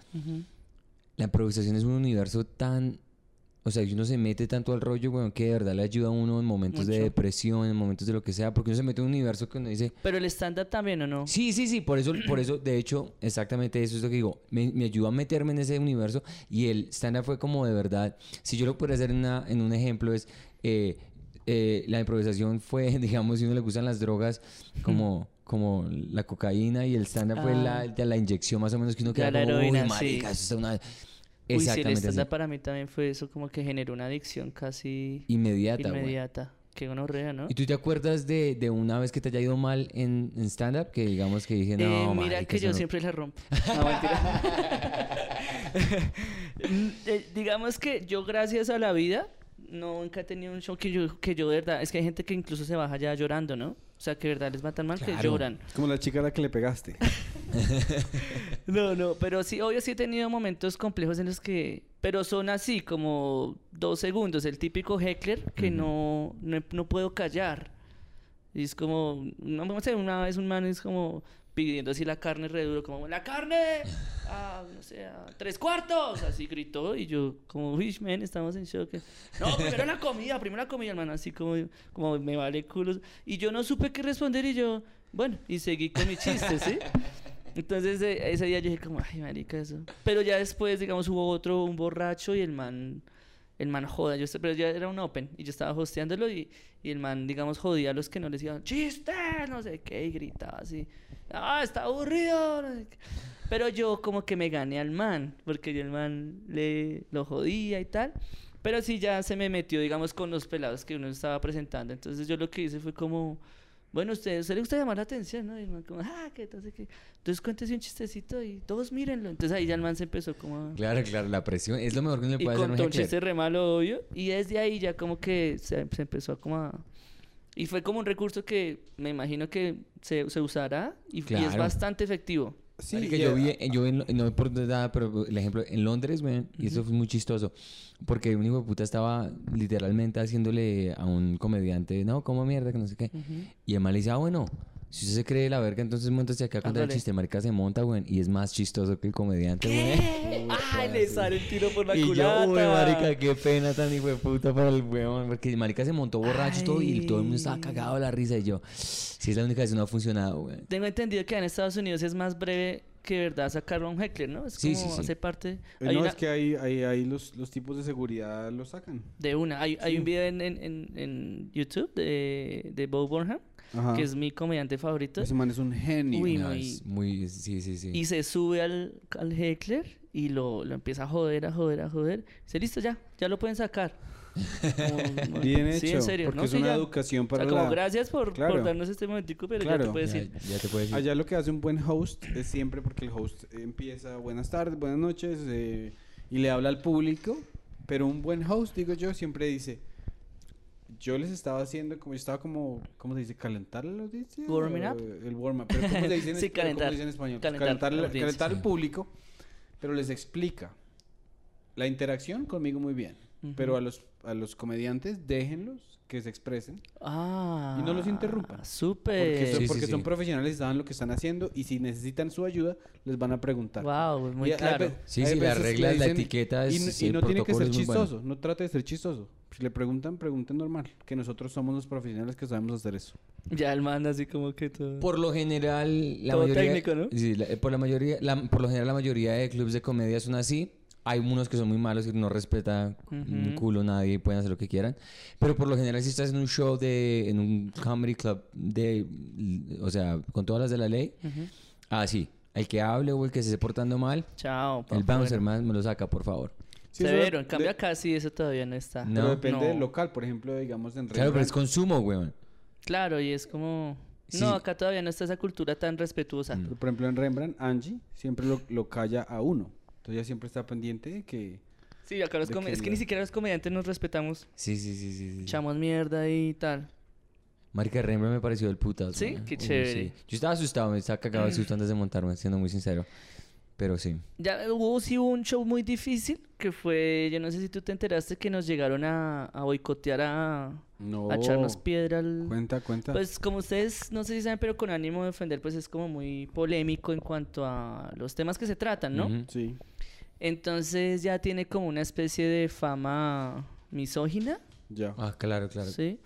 la improvisación es un universo tan... O sea, uno se mete tanto al rollo, bueno, que de verdad le ayuda a uno en momentos de depresión, en momentos de lo que sea, porque uno se mete en un universo que uno dice, Pero el stand-up también, ¿o no? Sí, sí, sí, por eso, por eso, de hecho, exactamente eso es lo que digo. Me, me ayudó a meterme en ese universo y el stand-up fue como de verdad. Si yo lo pudiera hacer en, una- en un ejemplo, es eh, eh, la improvisación fue, *laughs* digamos, si uno le gustan las drogas, como, *laughs* como la cocaína y el stand-up fue la, Ah. la inyección más o menos que uno queda la como, heroína, "Uy, sí. marica, eso es una... Uy, sí, el Exactamente stand-up para mí también fue eso, como que generó una adicción casi Inmediata, inmediata. Qué gonorrea, ¿no? ¿Y tú te acuerdas de, de una vez que te haya ido mal en, en stand-up? Que digamos que dije, no, Eh, mira marica, que yo no". siempre la rompo. *laughs* No, mentira. *laughs* Eh, digamos que yo, gracias a la vida, nunca he tenido un show que yo, que yo de verdad. Es que hay gente que incluso se baja ya llorando, ¿no? O sea, que de verdad les va tan mal que lloran. Es como la chica a la que le pegaste. *laughs* No, no, pero sí, obvio sí he tenido momentos complejos en los que... Pero son así, como dos segundos. El típico heckler que no, no, no puedo callar. Y es como... No sé, una vez un man es como pidiendo así la carne re duro, como ¡La carne! *laughs* Ah, no sea, tres cuartos, así gritó y yo como, uy, men, estamos en shock. No, primero la comida, primero la comida, hermano, así como, como me vale culos. Y yo no supe qué responder y yo, bueno, y seguí con mi chiste, ¿sí? Entonces eh, ese día yo dije como, ay, marica, eso. Pero ya después, digamos, hubo otro, un borracho y el man, el man joda, yo, pero ya era un open y yo estaba hosteándolo y, y el man, digamos, jodía a los que no les decían, chiste, no sé qué, y gritaba así, ah, está aburrido, no sé qué. Pero yo como que me gané al man, porque yo el man le lo jodía y tal. Pero sí ya se me metió, digamos, con los pelados que uno estaba presentando. Entonces yo lo que hice fue como, bueno, usted, usted le gusta llamar la atención, ¿no? Y el man como, ah, ¿qué tal? qué? Entonces cuéntese un chistecito y todos mírenlo. Entonces ahí ya el man se empezó como a... Claro, claro, la presión es lo mejor que uno le Y puede hacer a un contó un chiste re malo, obvio. Y desde ahí ya como que se, se empezó a como a... Y fue como un recurso que me imagino que se, se usará y, y es bastante efectivo. Sí, Marica, y, yo vi, yo en- no por nada, pero el ejemplo, en Londres, weón, y eso fue muy chistoso, porque un hijo de puta estaba literalmente haciéndole a un comediante, no, como mierda, que no sé qué, y el man le dice, ah, bueno, si usted se cree la verga, entonces montate acá a contar el chiste, marica se monta, weón, y es más chistoso que el comediante. ¿Qué? *laughs* ¡Ay, le sale el tiro por la Y yo, culata! uy, marica, qué pena tan hijo de puta para el weón. Porque el marica se montó borracho y todo y todo el mundo estaba Ay. cagado de la risa. Y yo, si es la única vez que no ha funcionado, weón. Tengo entendido que en Estados Unidos es más breve que de verdad sacar a un heckler, ¿no? Es Sí, como sí, sí. hace parte... eh, Hay no, una- es que ahí, ahí, ahí los, los tipos de seguridad lo sacan. De una. Hay, hay un video en, en, en, en YouTube de, de Bo Burnham, Ajá. que es mi comediante favorito. Ese man es un genio. Uy, No, muy- es muy, sí, sí, sí. Y se sube al, al heckler y lo, lo empieza a joder, a joder, a joder. Dice, listo, ya, ya lo pueden sacar. Como- *laughs* Bien sí, hecho, en serio. porque no, es sí, una ya. educación O para sea, como la... gracias por, por Claro. darnos este momentico, pero ya Claro. te puedes ya, decir. ya te puedes decir. Allá lo que hace un buen host es siempre porque el host empieza buenas tardes, buenas noches eh, y le habla al público, pero un buen host, digo yo, siempre dice, yo les estaba haciendo como, yo estaba como, ¿cómo se dice? ¿Calentar la audiencia? Warming O up. El warm up, pero ¿cómo se *laughs* dice en, Sí, pero ¿cómo calentar. se dice en español? Calentar Calentar, la la- calentar al público, pero les explica la interacción conmigo muy bien, pero Ujú. a los, a los comediantes déjenlos que se expresen. Ah. Y no los interrumpan. Súper. Porque, son, Sí, sí, porque son sí. profesionales y saben lo que están haciendo y si necesitan su ayuda, les van a preguntar. Wow, muy Y hay claro. ve- Sí, hay sí, reglas, le la etiqueta Y, es- y el no tiene que ser muy bueno. chistoso, no trate de ser chistoso. Si le preguntan, pregunten normal, que nosotros somos los profesionales que sabemos hacer eso. Ya el man así como que todo. Por lo general, la Todo mayoría... técnico, ¿no? Sí, la- por, la mayoría, la- por lo general, la mayoría de clubes de comedia son así. Hay unos que son muy malos y no respeta un Ujú. culo nadie y pueden hacer lo que quieran. Pero por lo general, si estás en un show de... En un comedy club de... O sea, con todas las de la ley. Ujú. Ah, sí. El que hable o el que se esté portando mal, Chao. el bouncer más me lo saca, por favor. Sí, Severo. En cambio de- acá sí eso todavía no está. No. Pero depende No. del local, por ejemplo, digamos en Claro, pero es Rembrandt, consumo, weón. Claro, y es como... Sí. No, acá todavía no está esa cultura tan respetuosa. Mm. pero, por ejemplo en Rembrandt, Angie siempre lo, lo calla a uno. Entonces ella siempre está pendiente de que... Sí, acá los que es que ni siquiera los comediantes nos respetamos. Sí, sí, sí, sí. sí. Echamos mierda y tal. Marica Rembrandt me pareció el putazo. ¿Sí? weón. Qué Uy, chévere. sí. Yo estaba asustado, me estaba cagado de *clears throat* susto antes de montarme, siendo muy sincero. Pero sí. Ya hubo sí hubo un show muy difícil que fue, yo no sé si tú te enteraste que nos llegaron a, a boicotear a, No. a echarnos piedra al... Cuenta, cuenta. Pues como ustedes no sé si saben, pero con ánimo de ofender, pues es como muy polémico en cuanto a los temas que se tratan, ¿no? Sí. Entonces ya tiene como una especie de fama misógina, Ya. Ah, claro, claro. ¿sí?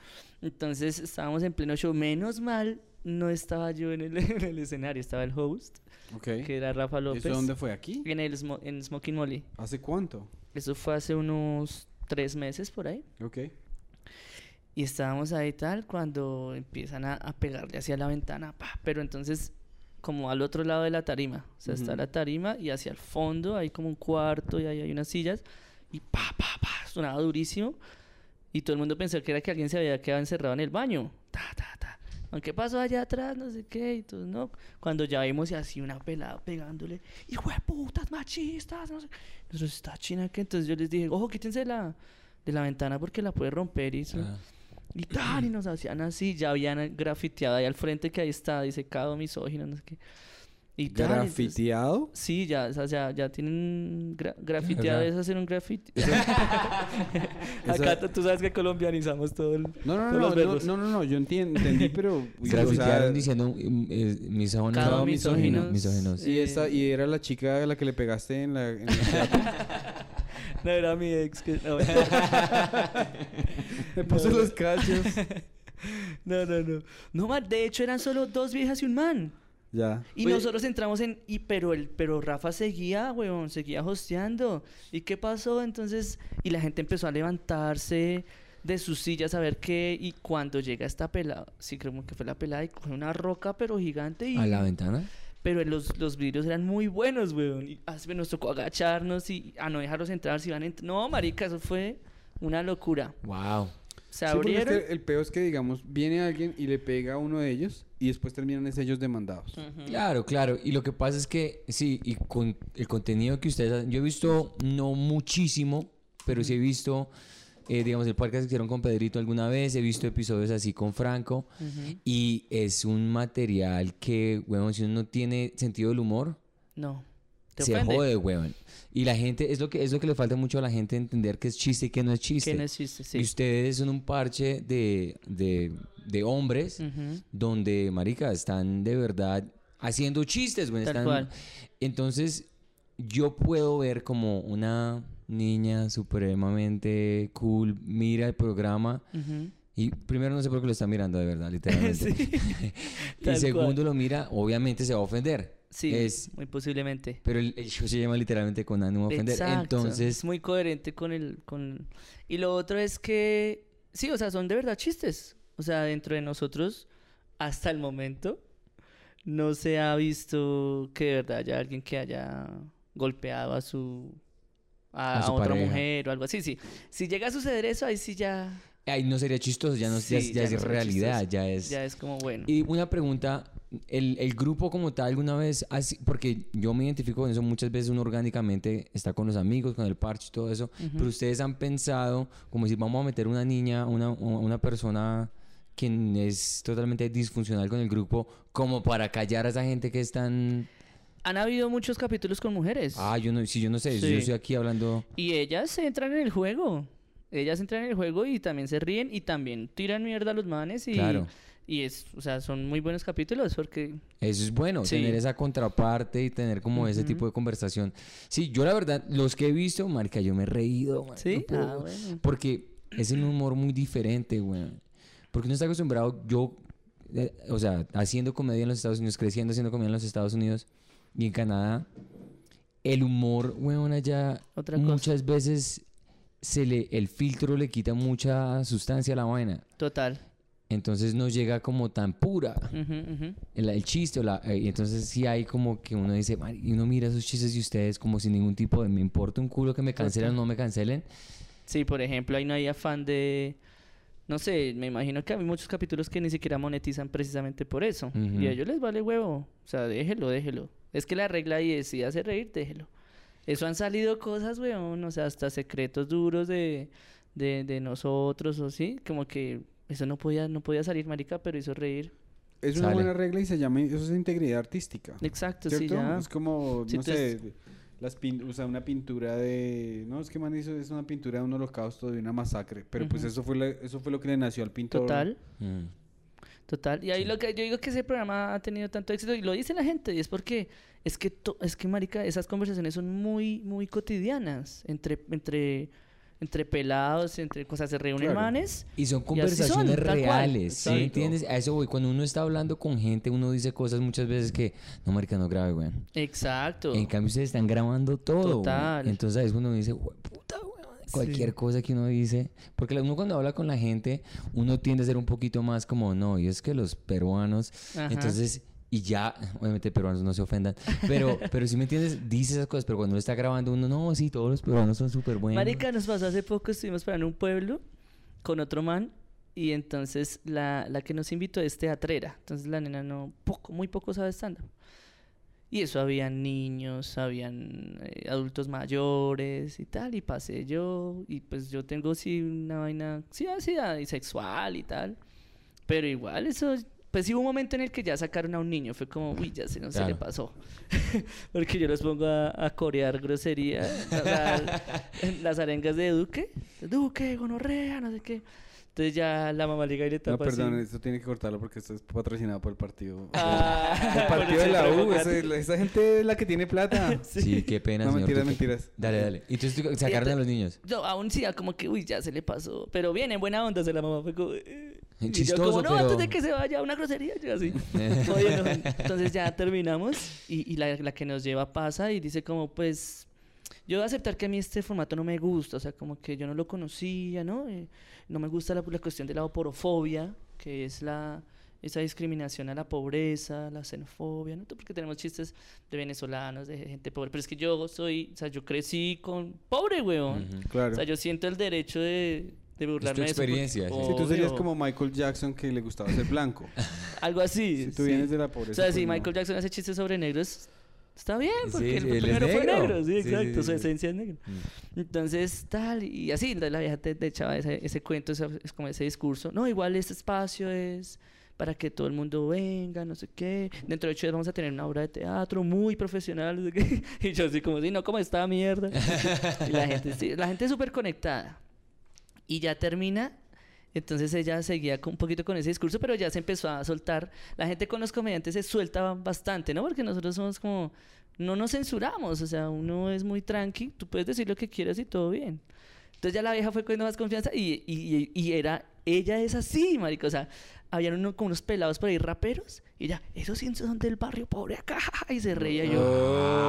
Entonces estábamos en pleno show, menos mal no estaba yo en el, *laughs* en el escenario, estaba el host, Ok. que era Rafa López. ¿Eso dónde fue? ¿Aquí? En el en Smoking Molly. ¿Hace cuánto? Eso fue hace unos tres meses por ahí. Ok. Y estábamos ahí tal cuando empiezan a, a pegarle hacia la ventana, pa, pero entonces como al otro lado de la tarima, o sea, está Ujú. la tarima y hacia el fondo hay como un cuarto y ahí hay unas sillas y pa, pa, pa, sonaba durísimo y todo el mundo pensó que era que alguien se había quedado encerrado en el baño, ta, ta, ta. Aunque pasó allá atrás, no sé qué, y todo, no. Cuando ya vimos así una pelada pegándole, hijo de putas, machistas, no sé. Nosotros, está china que entonces yo les dije, ojo, quítense la, de la ventana porque la puede romper y eso. Ah. Y tal, y nos hacían así, ya habían grafiteado ahí al frente que ahí está, dice cado misógino, no sé qué. Y tal, entonces- ¿Grafiteado? Sí, ya, o sea, ya, ya tienen gra- grafiteado, es hacer un grafiti. *laughs* *laughs* Acá tú- tú sabes que colombianizamos todo el... No, no, no, no, no, no, no, yo entendí, pero... *laughs* uy, o sea, Grafitearon diciendo eh, misóginos. Cada no, misóginos. y, esta, y era la chica a la que le pegaste en la... en. No, era mi ex. Que... No, Me puse los cachos. no, no, no. No, man, de hecho eran solo dos viejas y un man. Ya. Y Oye, nosotros entramos en... Y, pero, el, pero Rafa seguía, weón, seguía hosteando. ¿Y qué pasó? Entonces... Y la gente empezó a levantarse de sus sillas a ver qué... Y cuando llega esta pelada... Sí, creo que fue la pelada y coge una roca, pero gigante y... A la ventana. Pero los, los vidrios eran muy buenos, weón. Y ah, nos tocó agacharnos y a no dejarlos entrar si van a entrar. No, marica, eso fue una locura. Wow. Se sí, abrieron... el peor es que, digamos, viene alguien y le pega a uno de ellos y después terminan es ellos demandados. Claro, claro. Y lo que pasa es que, sí, y con el contenido que ustedes hacen, yo he visto, no muchísimo, pero sí he visto, eh, digamos, el podcast que hicieron con Pedrito alguna vez, he visto episodios así con Franco, y es un material que, weón, si uno no tiene sentido del humor, No. Te se ofende. jode, weón. Y la gente, es lo, que, es lo que le falta mucho a la gente entender que es chiste y que no es chiste. Que no existe, sí. Y ustedes son un parche de, de, de hombres donde, marica, están de verdad haciendo chistes, güey. Tal están- cual. Entonces, yo puedo ver como una niña supremamente cool mira el programa y primero no sé por qué lo está mirando de verdad, literalmente. *laughs* *laughs* Y segundo cual. lo mira, obviamente se va a ofender. Sí, Es, muy posiblemente. pero el, el show se llama literalmente con ánimo de ofender. Exacto. Entonces, es muy coherente con el con y lo otro es que sí, o sea, son de verdad chistes. O sea, dentro de nosotros hasta el momento no se ha visto que de verdad haya alguien que haya golpeado a su a, A a otra pareja. mujer o algo así, sí. Si llega a suceder eso, ahí sí ya ahí no sería chistoso, ya no ya Sí, es- ya ya es no realidad, chistoso. ya es... ya es como bueno. Y una pregunta, el, el grupo como tal alguna vez, así, porque yo me identifico con eso muchas veces uno orgánicamente está con los amigos, con el parche y todo eso, pero ustedes han pensado como decir, vamos a meter una niña, una, una persona quien es totalmente disfuncional con el grupo, como para callar a esa gente que están... Han habido muchos capítulos con mujeres. Ah, yo no, si yo no sé, Sí. yo estoy aquí hablando... Y ellas entran en el juego. Ellas entran en el juego y también se ríen y también tiran mierda a los manes y, Claro. y es, o sea, son muy buenos capítulos porque Eso es bueno, Sí. tener esa contraparte y tener como ese tipo de conversación. Sí, yo la verdad, los que he visto, marica, yo me he reído. man, sí, no puedo. ah, bueno. Porque es un humor muy diferente, güey. Porque uno está acostumbrado, yo, eh, o sea, haciendo comedia en los Estados Unidos, creciendo haciendo comedia en los Estados Unidos y en Canadá, el humor, weón, allá Otra cosa. muchas veces se le, el filtro le quita mucha sustancia a la vaina. Total. Entonces no llega como tan pura el, el chiste. la- eh, y entonces sí hay como que uno dice, y uno mira esos chistes de ustedes como sin ningún tipo de, me importa un culo que me cancelen o no me cancelen. Sí, por ejemplo, ahí no hay afán de no sé, me imagino que hay muchos capítulos que ni siquiera monetizan precisamente por eso. Y a ellos les vale huevo. O sea, déjelo, déjelo. Es que la regla ahí es si hace reír, déjelo. Eso han salido cosas, weón, o sea, hasta secretos duros de, de, de nosotros o sí, como que eso no podía, no podía salir, marica, pero hizo reír. Es una Sale. buena regla y se llama, eso es integridad artística. Exacto, sí, ¿Cierto? ya. Es como, Sí, no sé, las pin- o sea, una pintura de... No, es que man hizo, es una pintura de un holocausto, de una masacre. Pero pues Ujú. eso fue, la- eso fue lo que le nació al pintor. Total. Mm. Total, y ahí lo que yo digo que ese programa ha tenido tanto éxito y lo dice la gente y es porque es que to- es que marica, esas conversaciones son muy muy cotidianas entre entre entre pelados, entre cosas se reúnen Claro. manes. Y son Y conversaciones son, reales, ¿sí entiendes? A eso voy. Cuando uno está hablando con gente, uno dice cosas muchas veces que, no, marica, no grabe, weón. Exacto. En cambio, ustedes están grabando todo. Total. Entonces ahí es cuando uno dice, "Hue puta, weón". Cualquier cosa que uno dice. Porque uno cuando habla con la gente, uno tiende a ser un poquito más como, no, y es que los peruanos. Ajá. Entonces, y ya, obviamente peruanos no se ofendan. Pero, *laughs* pero si me entiendes, dice esas cosas. Pero cuando uno está grabando, uno, no, sí, todos los peruanos son súper buenos. Marica, nos pasó hace poco, estuvimos para en un pueblo con otro man y entonces la, la que nos invitó es teatrera. Entonces la nena no, poco, muy poco sabe stand Y eso habían niños, habían eh, adultos mayores y tal, y pasé yo, y pues yo tengo sí una vaina, sí, así, ah, sexual y tal, pero igual eso, Pues sí hubo un momento en el que ya sacaron a un niño, fue como, uy, ya se no se le pasó. *laughs* Porque yo los pongo a, a corear grosería, o sea, *laughs* las arengas de Duque, Duque, gonorrea, no sé qué. Entonces ya la mamá liga y le No, tapa perdón, así. esto tiene que cortarlo porque esto es patrocinado por el partido. *laughs* Ah, el partido de la U, esa, gente es la que tiene plata. *laughs* Sí, qué pena, No, señor mentiras, mentiras. Dale, dale. Y entonces tú- sacaron a los niños. No, aún sí, como que, uy, ya se le pasó. Pero bien, en buena onda, se la mamá fue como... eh. Y yo Chistoso, como, no, pero- antes de que se vaya, una grosería. Yo así. *laughs* Oye, no. Entonces ya terminamos y, y la, la que nos lleva pasa y dice como, pues... Yo voy a aceptar que a mí este formato no me gusta, o sea, como que yo no lo conocía, ¿no? Eh, no me gusta la, la cuestión de la oporofobia, que es la esa discriminación a la pobreza, la xenofobia, ¿no? Porque tenemos chistes de venezolanos, de gente pobre, pero es que yo soy, o sea, yo crecí con pobre, weón. Claro. O sea, yo siento el derecho de, de burlarme de eso, porque- experiencia, sí. Si tú serías como Michael Jackson que le gustaba ser blanco. *laughs* Algo así. Si tú sí. vienes de la pobreza. O sea, pues si no. Michael Jackson hace chistes sobre negros, está bien, porque sí, el primero fue negro. sí, exacto, su esencia es negra. Entonces, tal, y así, la, la vieja te, te echaba ese, ese cuento, ese- es como ese discurso. No, igual este espacio es para que todo el mundo venga, no sé qué. Dentro de ocho días vamos a tener una obra de teatro muy profesional, no sé qué. *laughs* Y yo así como, sí, no, como esta mierda. y la gente, sí, la gente es súper conectada. Y ya termina. Entonces ella seguía con- un poquito con ese discurso, pero ya se empezó a soltar. La gente con los comediantes se suelta bastante, ¿no? Porque nosotros somos como... No nos censuramos, o sea, uno es muy tranqui, tú puedes decir lo que quieras y todo bien. Entonces ya la vieja fue cogiendo más confianza y, y, y- era... Ella es así, marico, o sea, habían uno, como unos pelados por ahí raperos y ya, esos sí son del barrio pobre acá, *laughs* y se reía yo.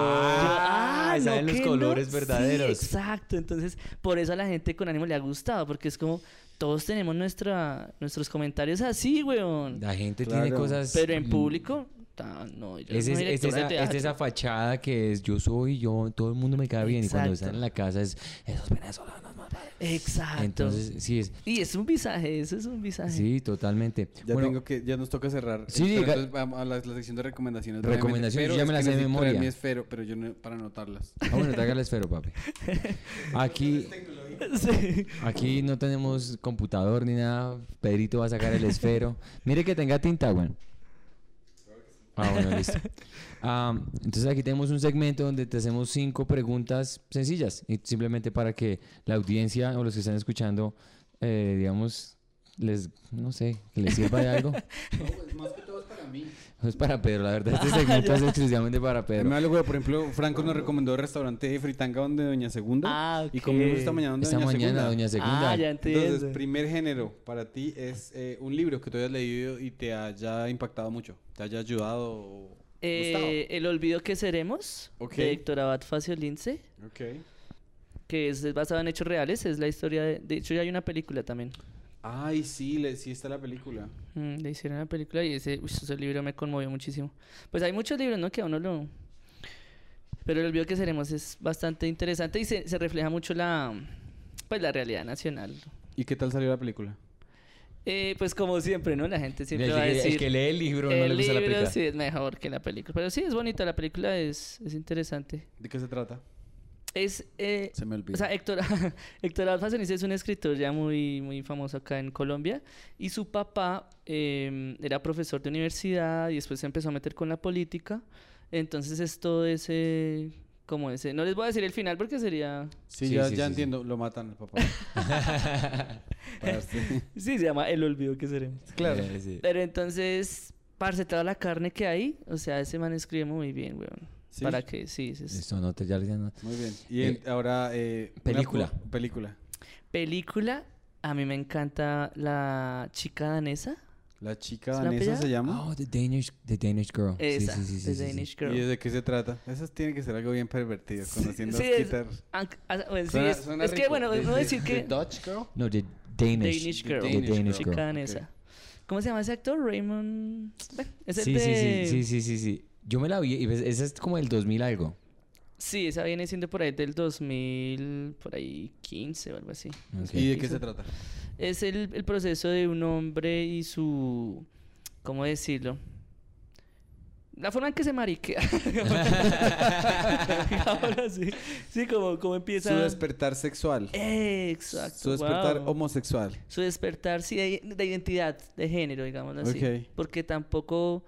Ah, Yo, saben los que colores Sí, verdaderos. exacto. Entonces, por eso a la gente con ánimo le ha gustado, porque es como todos tenemos nuestra, nuestros comentarios así, weón. La gente Claro. tiene cosas. Pero en mm, público, no, ella Es, no de esa, es esa fachada que es yo soy yo, todo el mundo me cae bien. Y cuando están en la casa es esos venezolanos. más vale". Exacto. Entonces, sí, es. y es un visaje, eso es un visaje. Sí, totalmente. Ya Bueno, tengo que, ya nos toca cerrar. Sí, Pero diga- entonces vamos a la, la sección de recomendaciones. Recomendaciones, yo ya me las sé de memoria. mi esfero, pero yo no, para anotarlas. Ah, bueno, traiga el esfero, papi. *laughs* Aquí, *laughs* Sí. aquí no tenemos computador ni nada. Pedrito va a sacar el esfero. *laughs* Mire que tenga tinta, bueno. Ah, bueno, listo. *laughs* Ah, entonces aquí tenemos un segmento donde te hacemos cinco preguntas sencillas y simplemente para que la audiencia o los que están escuchando, eh, digamos, les, no sé, que les sirva de algo. más que todo es para mí. Es para Pedro, la verdad, *laughs* este segmento es exclusivamente para Pedro. Me algo, por ejemplo, Franco nos recomendó el restaurante de Fritanga donde Doña Segunda. Ah, Y ok. comimos esta mañana donde Esta Doña mañana, Segunda. Doña Segunda. Ah, ya entiendo. Entonces, primer género para ti es eh, un libro que tú hayas leído y te haya impactado mucho, te haya ayudado o Eh, el olvido que seremos, Ok. de Héctor Abad Facio Lince. Ok. que es, es basado en hechos reales, es la historia de... De hecho, ya hay una película también. Ay, sí, le, sí está la película. Mm, le hicieron una película y ese, uy, ese libro me conmovió muchísimo. Pues hay muchos libros, ¿no? Que a uno lo... Pero el olvido que seremos es bastante interesante y se, se refleja mucho la... Pues la realidad nacional. ¿Y qué tal salió la película? Eh, pues como siempre, ¿no? La gente siempre el, va a que- decir... el que lee el libro no le el gusta la libro película. sí es mejor que la película. Pero sí, es bonita. La película es, es interesante. ¿De qué se trata? Es... eh, Se me olvidó. O sea, Héctor, *laughs* Héctor Facenice es un escritor ya muy, muy famoso acá en Colombia y su papá eh, era profesor de universidad y después se empezó a meter con la política. Entonces es todo ese, como ese, no les voy a decir el final porque sería, sí, sí, ya, sí, ya sí, entiendo, lo matan al papá. *laughs* Parce. sí, se llama El Olvido que seremos. claro. Eh, sí. Pero entonces, parce, toda la carne que hay, o sea, ese man escribe muy bien, weón. ¿Sí? Para que, sí, sí, sí. Listo, no te ya no- Muy bien. Y Eh, en- ahora... eh, película. película. Película, a mí me encanta la chica danesa. La chica ¿Es la danesa se llama. Oh, The Danish, the Danish Girl. Esa, sí, sí, sí, The sí, sí. Danish ¿Y Girl. de qué se trata? Eso tiene que ser algo bien pervertido, conociendo sí, a es- ah, bueno, sí, Suena- es, suena es que bueno, The- no the- decir the que Dutch Girl? No, The Danish. Danish The Girl, Danish Danish chica Girl. danesa. ¿Cómo se llama ese actor? Raymond. Bueno, es el Sí, de... sí, sí, sí, sí, sí, sí. Yo me la vi y ves, esa es como el 2000 algo. Sí, esa viene siendo por ahí del 2000, por ahí 15 o algo así. ¿Y de qué se trata? Es el, el proceso de un hombre y su... ¿Cómo decirlo? la forma en que se mariquea. *laughs* Digámoslo así. Sí, como, como empieza... Su despertar sexual. Exacto. Su despertar wow. homosexual. Su despertar, sí, de, de identidad, de género, digámoslo así. Ok. Porque tampoco...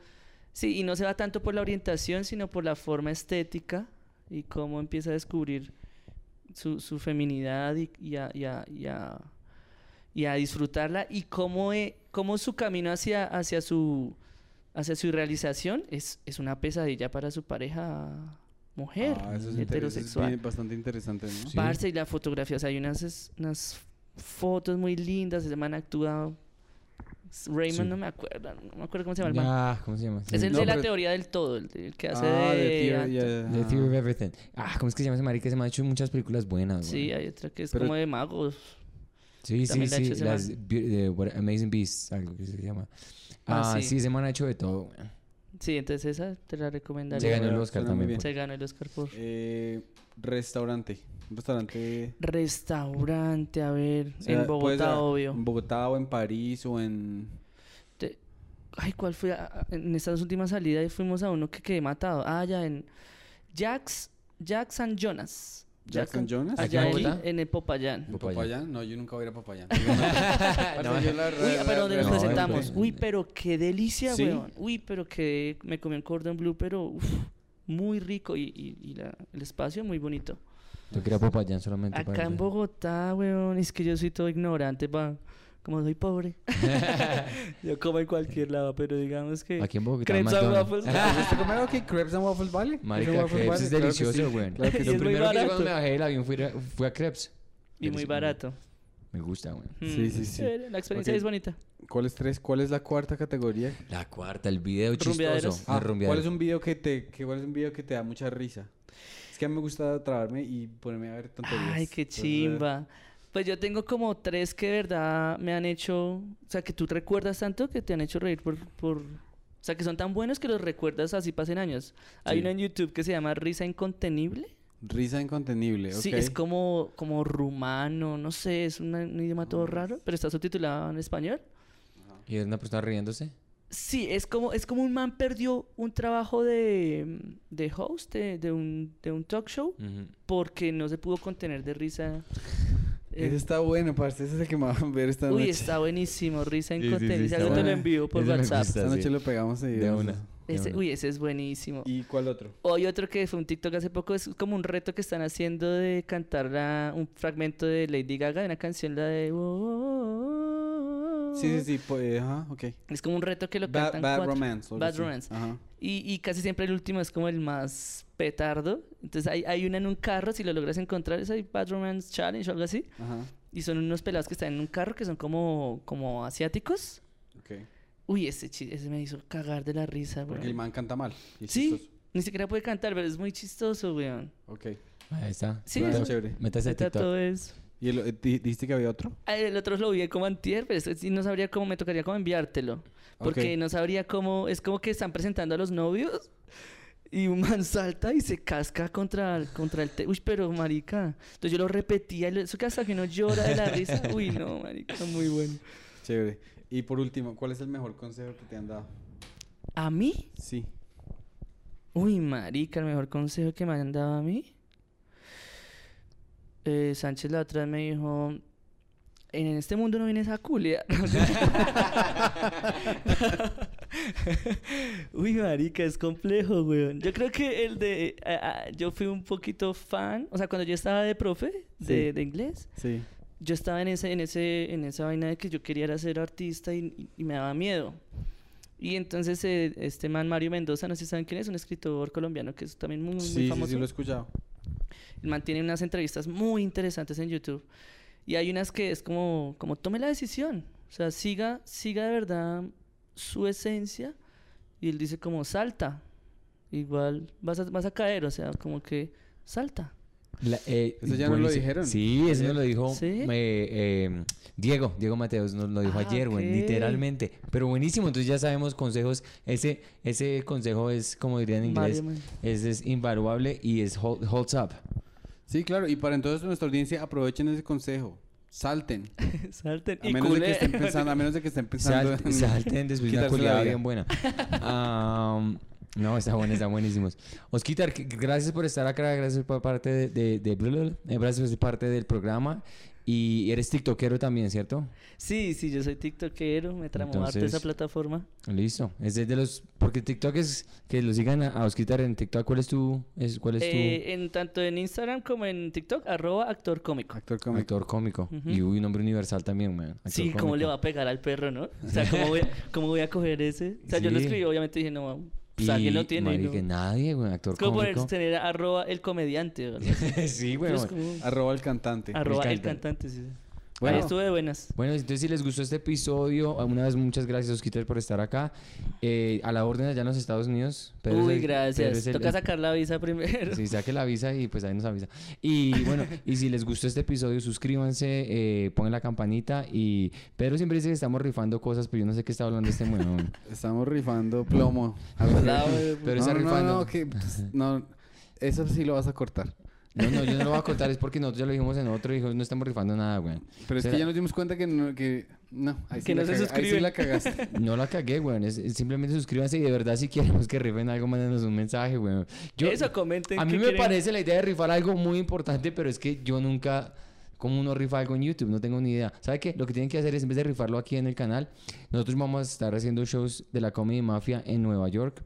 Sí, y no se va tanto por la orientación, sino por la forma estética y cómo empieza a descubrir su, su feminidad y, y a, y a- y a- y a disfrutarla y cómo, e- cómo su camino hacia, hacia su hacia su realización es, es una pesadilla para su pareja mujer Ah, eso es inter- eso es heterosexual. bien- bastante interesante, ¿no? Sí. Parce, y la fotografía, o sea, hay unas, es- unas fotos muy lindas, ese man actúa... Raymond, Sí. no me acuerdo, no me acuerdo cómo se llama el man. Ah, ¿cómo se llama? Sí. Es el No, de la pero- teoría del todo, el, el que hace Ah, de... Theory, The. Theory of Everything. Ah, ¿cómo es que se llama ese marica? Se me ha hecho muchas películas buenas, Sí, güey. hay otra que es Pero- como de magos. Sí, sí, la sí. Las. Be- What- Amazing Beasts, algo que se llama. Ah, Ah, sí. sí. ese man ha hecho de todo, güey. Sí, entonces esa te la Se recomendaría. ganó el Oscar también. por- Se ganó el Oscar por... Eh, restaurante. Un restaurante. Restaurante, a ver, o sea, en Bogotá, obvio. En Bogotá o en París o en. Te- Ay, ¿cuál fue? Ah, ah, En estas últimas salidas fuimos a uno que quedé matado. Ah, ya en Jax, Jax and Jonas. Jackson Jonas. ¿Aquí en Allá en, en el Popayán. ¿En Popayán. Popayán? No, yo nunca voy a ir a Popayán. No, *laughs* yo la verdad- Uy, pero donde nos no, presentamos. Uy, pero qué delicia, ¿Sí? weón. Uy, pero que me comí un cordon blue, pero uf, muy rico y, y- y la- el espacio muy bonito. Yo quería Popayán solamente para Acá en. Bogotá, weón, es que yo soy todo ignorante, pa. Como soy pobre. *laughs* yo como en cualquier lado, pero digamos que... Aquí en Bogotá. Crepes and waffles. ¿Usted come algo que crepes and waffles vale? Marica, ¿Crepes es delicioso, sí. sí. Lo es muy primero que cuando me bajé del avión fui a, fui a crepes. Y muy barato. Me gusta, güey. Sí, sí, Mm, sí. chévere, La experiencia es bonita. ¿Cuál es tres? ¿Cuál es la cuarta categoría? La cuarta, el video chistoso. El Ah, ¿cuál es un video que te que, cuál es un video que te da mucha risa? Que a mí me gusta trabarme y ponerme a ver tonterías. Ay, qué Entonces, chimba. Pues yo tengo como tres que de verdad me han hecho, o sea, que tú recuerdas tanto que te han hecho reír por, por, o sea, que son tan buenos que los recuerdas así pasen años. Hay Sí. uno en YouTube que se llama Risa Incontenible. Risa incontenible, ok. Sí, es como, como rumano, no sé, es una- un idioma todo raro, pero está subtitulado en español. Y es una persona riéndose. Sí, es como, es como un man perdió un trabajo de, de host de, de un, de un talk show porque no se pudo contener de risa. Eh, Ese está bueno, parce. Ese es el que me va a ver esta Uy, noche. está buenísimo, risa Sí, sí, sí, algo te lo envío por Ese WhatsApp. gusta. Esta noche sí. lo pegamos y De una. Ese- una. uy, ese es buenísimo. ¿Y cuál otro? Hoy otro que fue un TikTok hace poco es como un reto que están haciendo de cantar la- un fragmento de Lady Gaga de una canción, la de... Sí, sí, sí. Pues, ajá, ok. Es como un reto que lo Bad, cantan Bad cuatro. Romance. Bad. Romance. Ajá. Y, y casi siempre el último es como el más petardo. Entonces hay, hay una en un carro, si lo logras encontrar, es ahí Bad Romance Challenge o algo así. Ajá. Y son unos pelados que están en un carro que son como, como asiáticos. Ok. Uy, ese, ese me hizo cagar de la risa, Porque weón. el man canta mal. Sí, chistoso. ni siquiera puede cantar, pero es muy chistoso, weón. Ok. Ahí está. Sí, eso- chévere. Métase a TikTok. todo es... ¿Y el, eh, di- dijiste que había otro? Ah, El otro lo vi como antier, pero este no sabría cómo, me tocaría cómo enviártelo. Porque no sabría cómo, es como que están presentando a los novios y un man salta y se casca contra el, contra el te- Uy, pero marica. Entonces yo lo repetía, y eso que hasta que uno llora de la risa. *laughs* Uy, no, marica, muy bueno. Chévere. Y por último, ¿cuál es el mejor consejo que te han dado? ¿A mí? Sí. Uy, marica, el mejor consejo que me han dado a mí. Eh, Sánchez la otra vez me dijo, en este mundo no vienes a culiar. *laughs* Uy, marica, es complejo, weón. Yo creo que el de... ah, ah, yo fui un poquito fan, o sea, cuando yo estaba de profe de, Sí. de inglés, Sí. yo estaba en ese, en ese, en esa vaina de que yo quería era ser artista y, me daba miedo. Y entonces eh, este man Mario Mendoza, no sé si saben quién es, un escritor colombiano que es también muy, muy Sí, sí, famoso. sí, lo he escuchado. El man tiene unas entrevistas muy interesantes en YouTube. Y hay unas que es como, como tome la decisión. O sea, siga, siga de verdad su esencia. Y él dice como salta. Igual vas a, vas a caer, o sea, como que salta. La- eh, Eso ya nos lo dijeron. Sí, eso nos lo dijo ¿Sí? eh, eh, Diego, Diego Mateos nos lo dijo Ah, ayer, güey, ok. literalmente. Pero buenísimo, entonces ya sabemos consejos. Ese, ese consejo es, como dirían en inglés, es, es invaluable y es hold- holds up. Sí, claro. Y para entonces nuestra audiencia aprovechen ese consejo. Salten. *laughs* Salten A y menos, de que estén pensando, a menos de que estén pensando Sal- en salten después de una culiada bien buena. *laughs* No, está bueno, está buenísimos. Osquitar, gracias por estar acá, gracias por parte de, de, de- eh, gracias por ser parte del programa. Y eres tiktokero también, ¿cierto? Sí, sí, yo soy tiktokero, me tramó harto Entonces- esa plataforma. Listo. Es de, los... Porque TikTok es... Que lo sigan a, a Osquitar en TikTok. ¿Cuál es tu... Es, ¿Cuál es tu... Eh, en tanto en Instagram como en TikTok, arroba actor cómico. Actor cómico. Actor cómico. Ujú. Y uy, un nombre universal también, man. Actor Sí, ¿cómo cómico. le va a pegar al perro, no? O sea, ¿cómo voy, a- cómo voy a coger ese? O sea, yo lo Sí. escribí, obviamente dije, no, pues alguien lo tiene. marica, ¿no? nadie, güey. Actor Es como cómico. tener arroba el comediante. o *laughs* sí, güey. Como Arroba el cantante. arroba el cantante. cantante, sí. Bueno. Ahí estuve de buenas. Bueno, entonces si les gustó este episodio, una vez muchas gracias Osquitar por estar acá. Eh, a la orden allá en los Estados Unidos. Pedro Uy, el- gracias. el- Toca sacar la visa primero. Sí, saque la visa y pues ahí nos avisa. Y bueno, *laughs* y si les gustó este episodio, suscríbanse, eh, pongan la campanita y Pedro siempre dice que estamos rifando cosas, pero yo no sé qué está hablando este weón. *laughs* Estamos rifando plomo. *laughs* Pero no, está no, rifando. no, que, pues, no, eso sí lo vas a cortar. No, no, yo no lo voy a contar, es porque nosotros ya lo dijimos en otro y no estamos rifando nada, güey. Pero es Será- que ya nos dimos cuenta que no, que no, ahí sí, Que la, no se caga- ahí sí la cagaste. *laughs* No la cagué, güey. Es, es simplemente suscríbanse y de verdad si queremos que rifen algo, mándenos un mensaje, güey. Yo, Eso, comenten. a mí me quieren. parece la idea de rifar algo muy importante, pero es que yo nunca... ¿Cómo uno rifa algo en YouTube? No tengo ni idea. ¿Sabe qué? Lo que tienen que hacer es, en vez de rifarlo aquí en el canal, nosotros vamos a estar haciendo shows de la Comedy Mafia en Nueva York,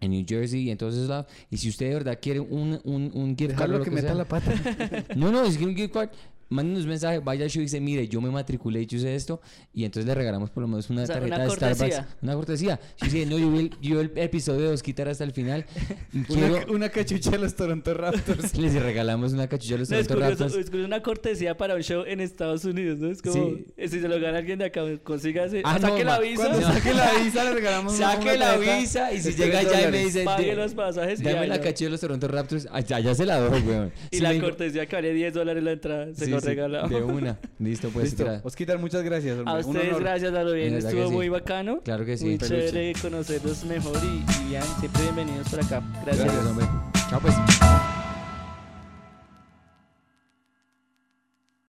en New Jersey y en todos esos lados. Y si usted de verdad quiere un, un, un gift card o lo que que meta sea- la pata. *laughs* no, no, es que un gift card. Mándenos un mensaje, vaya al show y dice, mire, yo me matriculé y yo hice esto. Y entonces le regalamos por lo menos una O sea, tarjeta una de Starbucks. cortesía. Una cortesía. Si dice, no, yo vi el, yo el episodio de Osquitar hasta el final. y *laughs* quiero... Una, una cachucha de los Toronto Raptors. *laughs* Les regalamos una cachucha a los No, es Toronto curioso, Raptors. es curioso una cortesía para un show en Estados Unidos, ¿no? Es como, Sí. eh, si se lo gana alguien de acá, consígase, Ah, no, saque la ma, visa, Cuando saque la visa le regalamos una- Saque la tarjeta visa y si llega allá y me dice, pague "De- los pasajes y dame la allá. cachucha de los Toronto Raptors, allá, allá se la doy, weón. Y Si la me cortesía que vale 10 dólares la entrada, se Sí, sí, regalamos. De una. Listo, pues. Listo. gra- Osquitar, muchas gracias. hombre. A Un ustedes, honor. gracias, a lo bien. Estuvo sí. muy bacano. Claro que sí. Muy Peluche. chévere conocerlos mejor y, y siempre bienvenidos por acá. Gracias. Gracias, hombre. Chao, pues.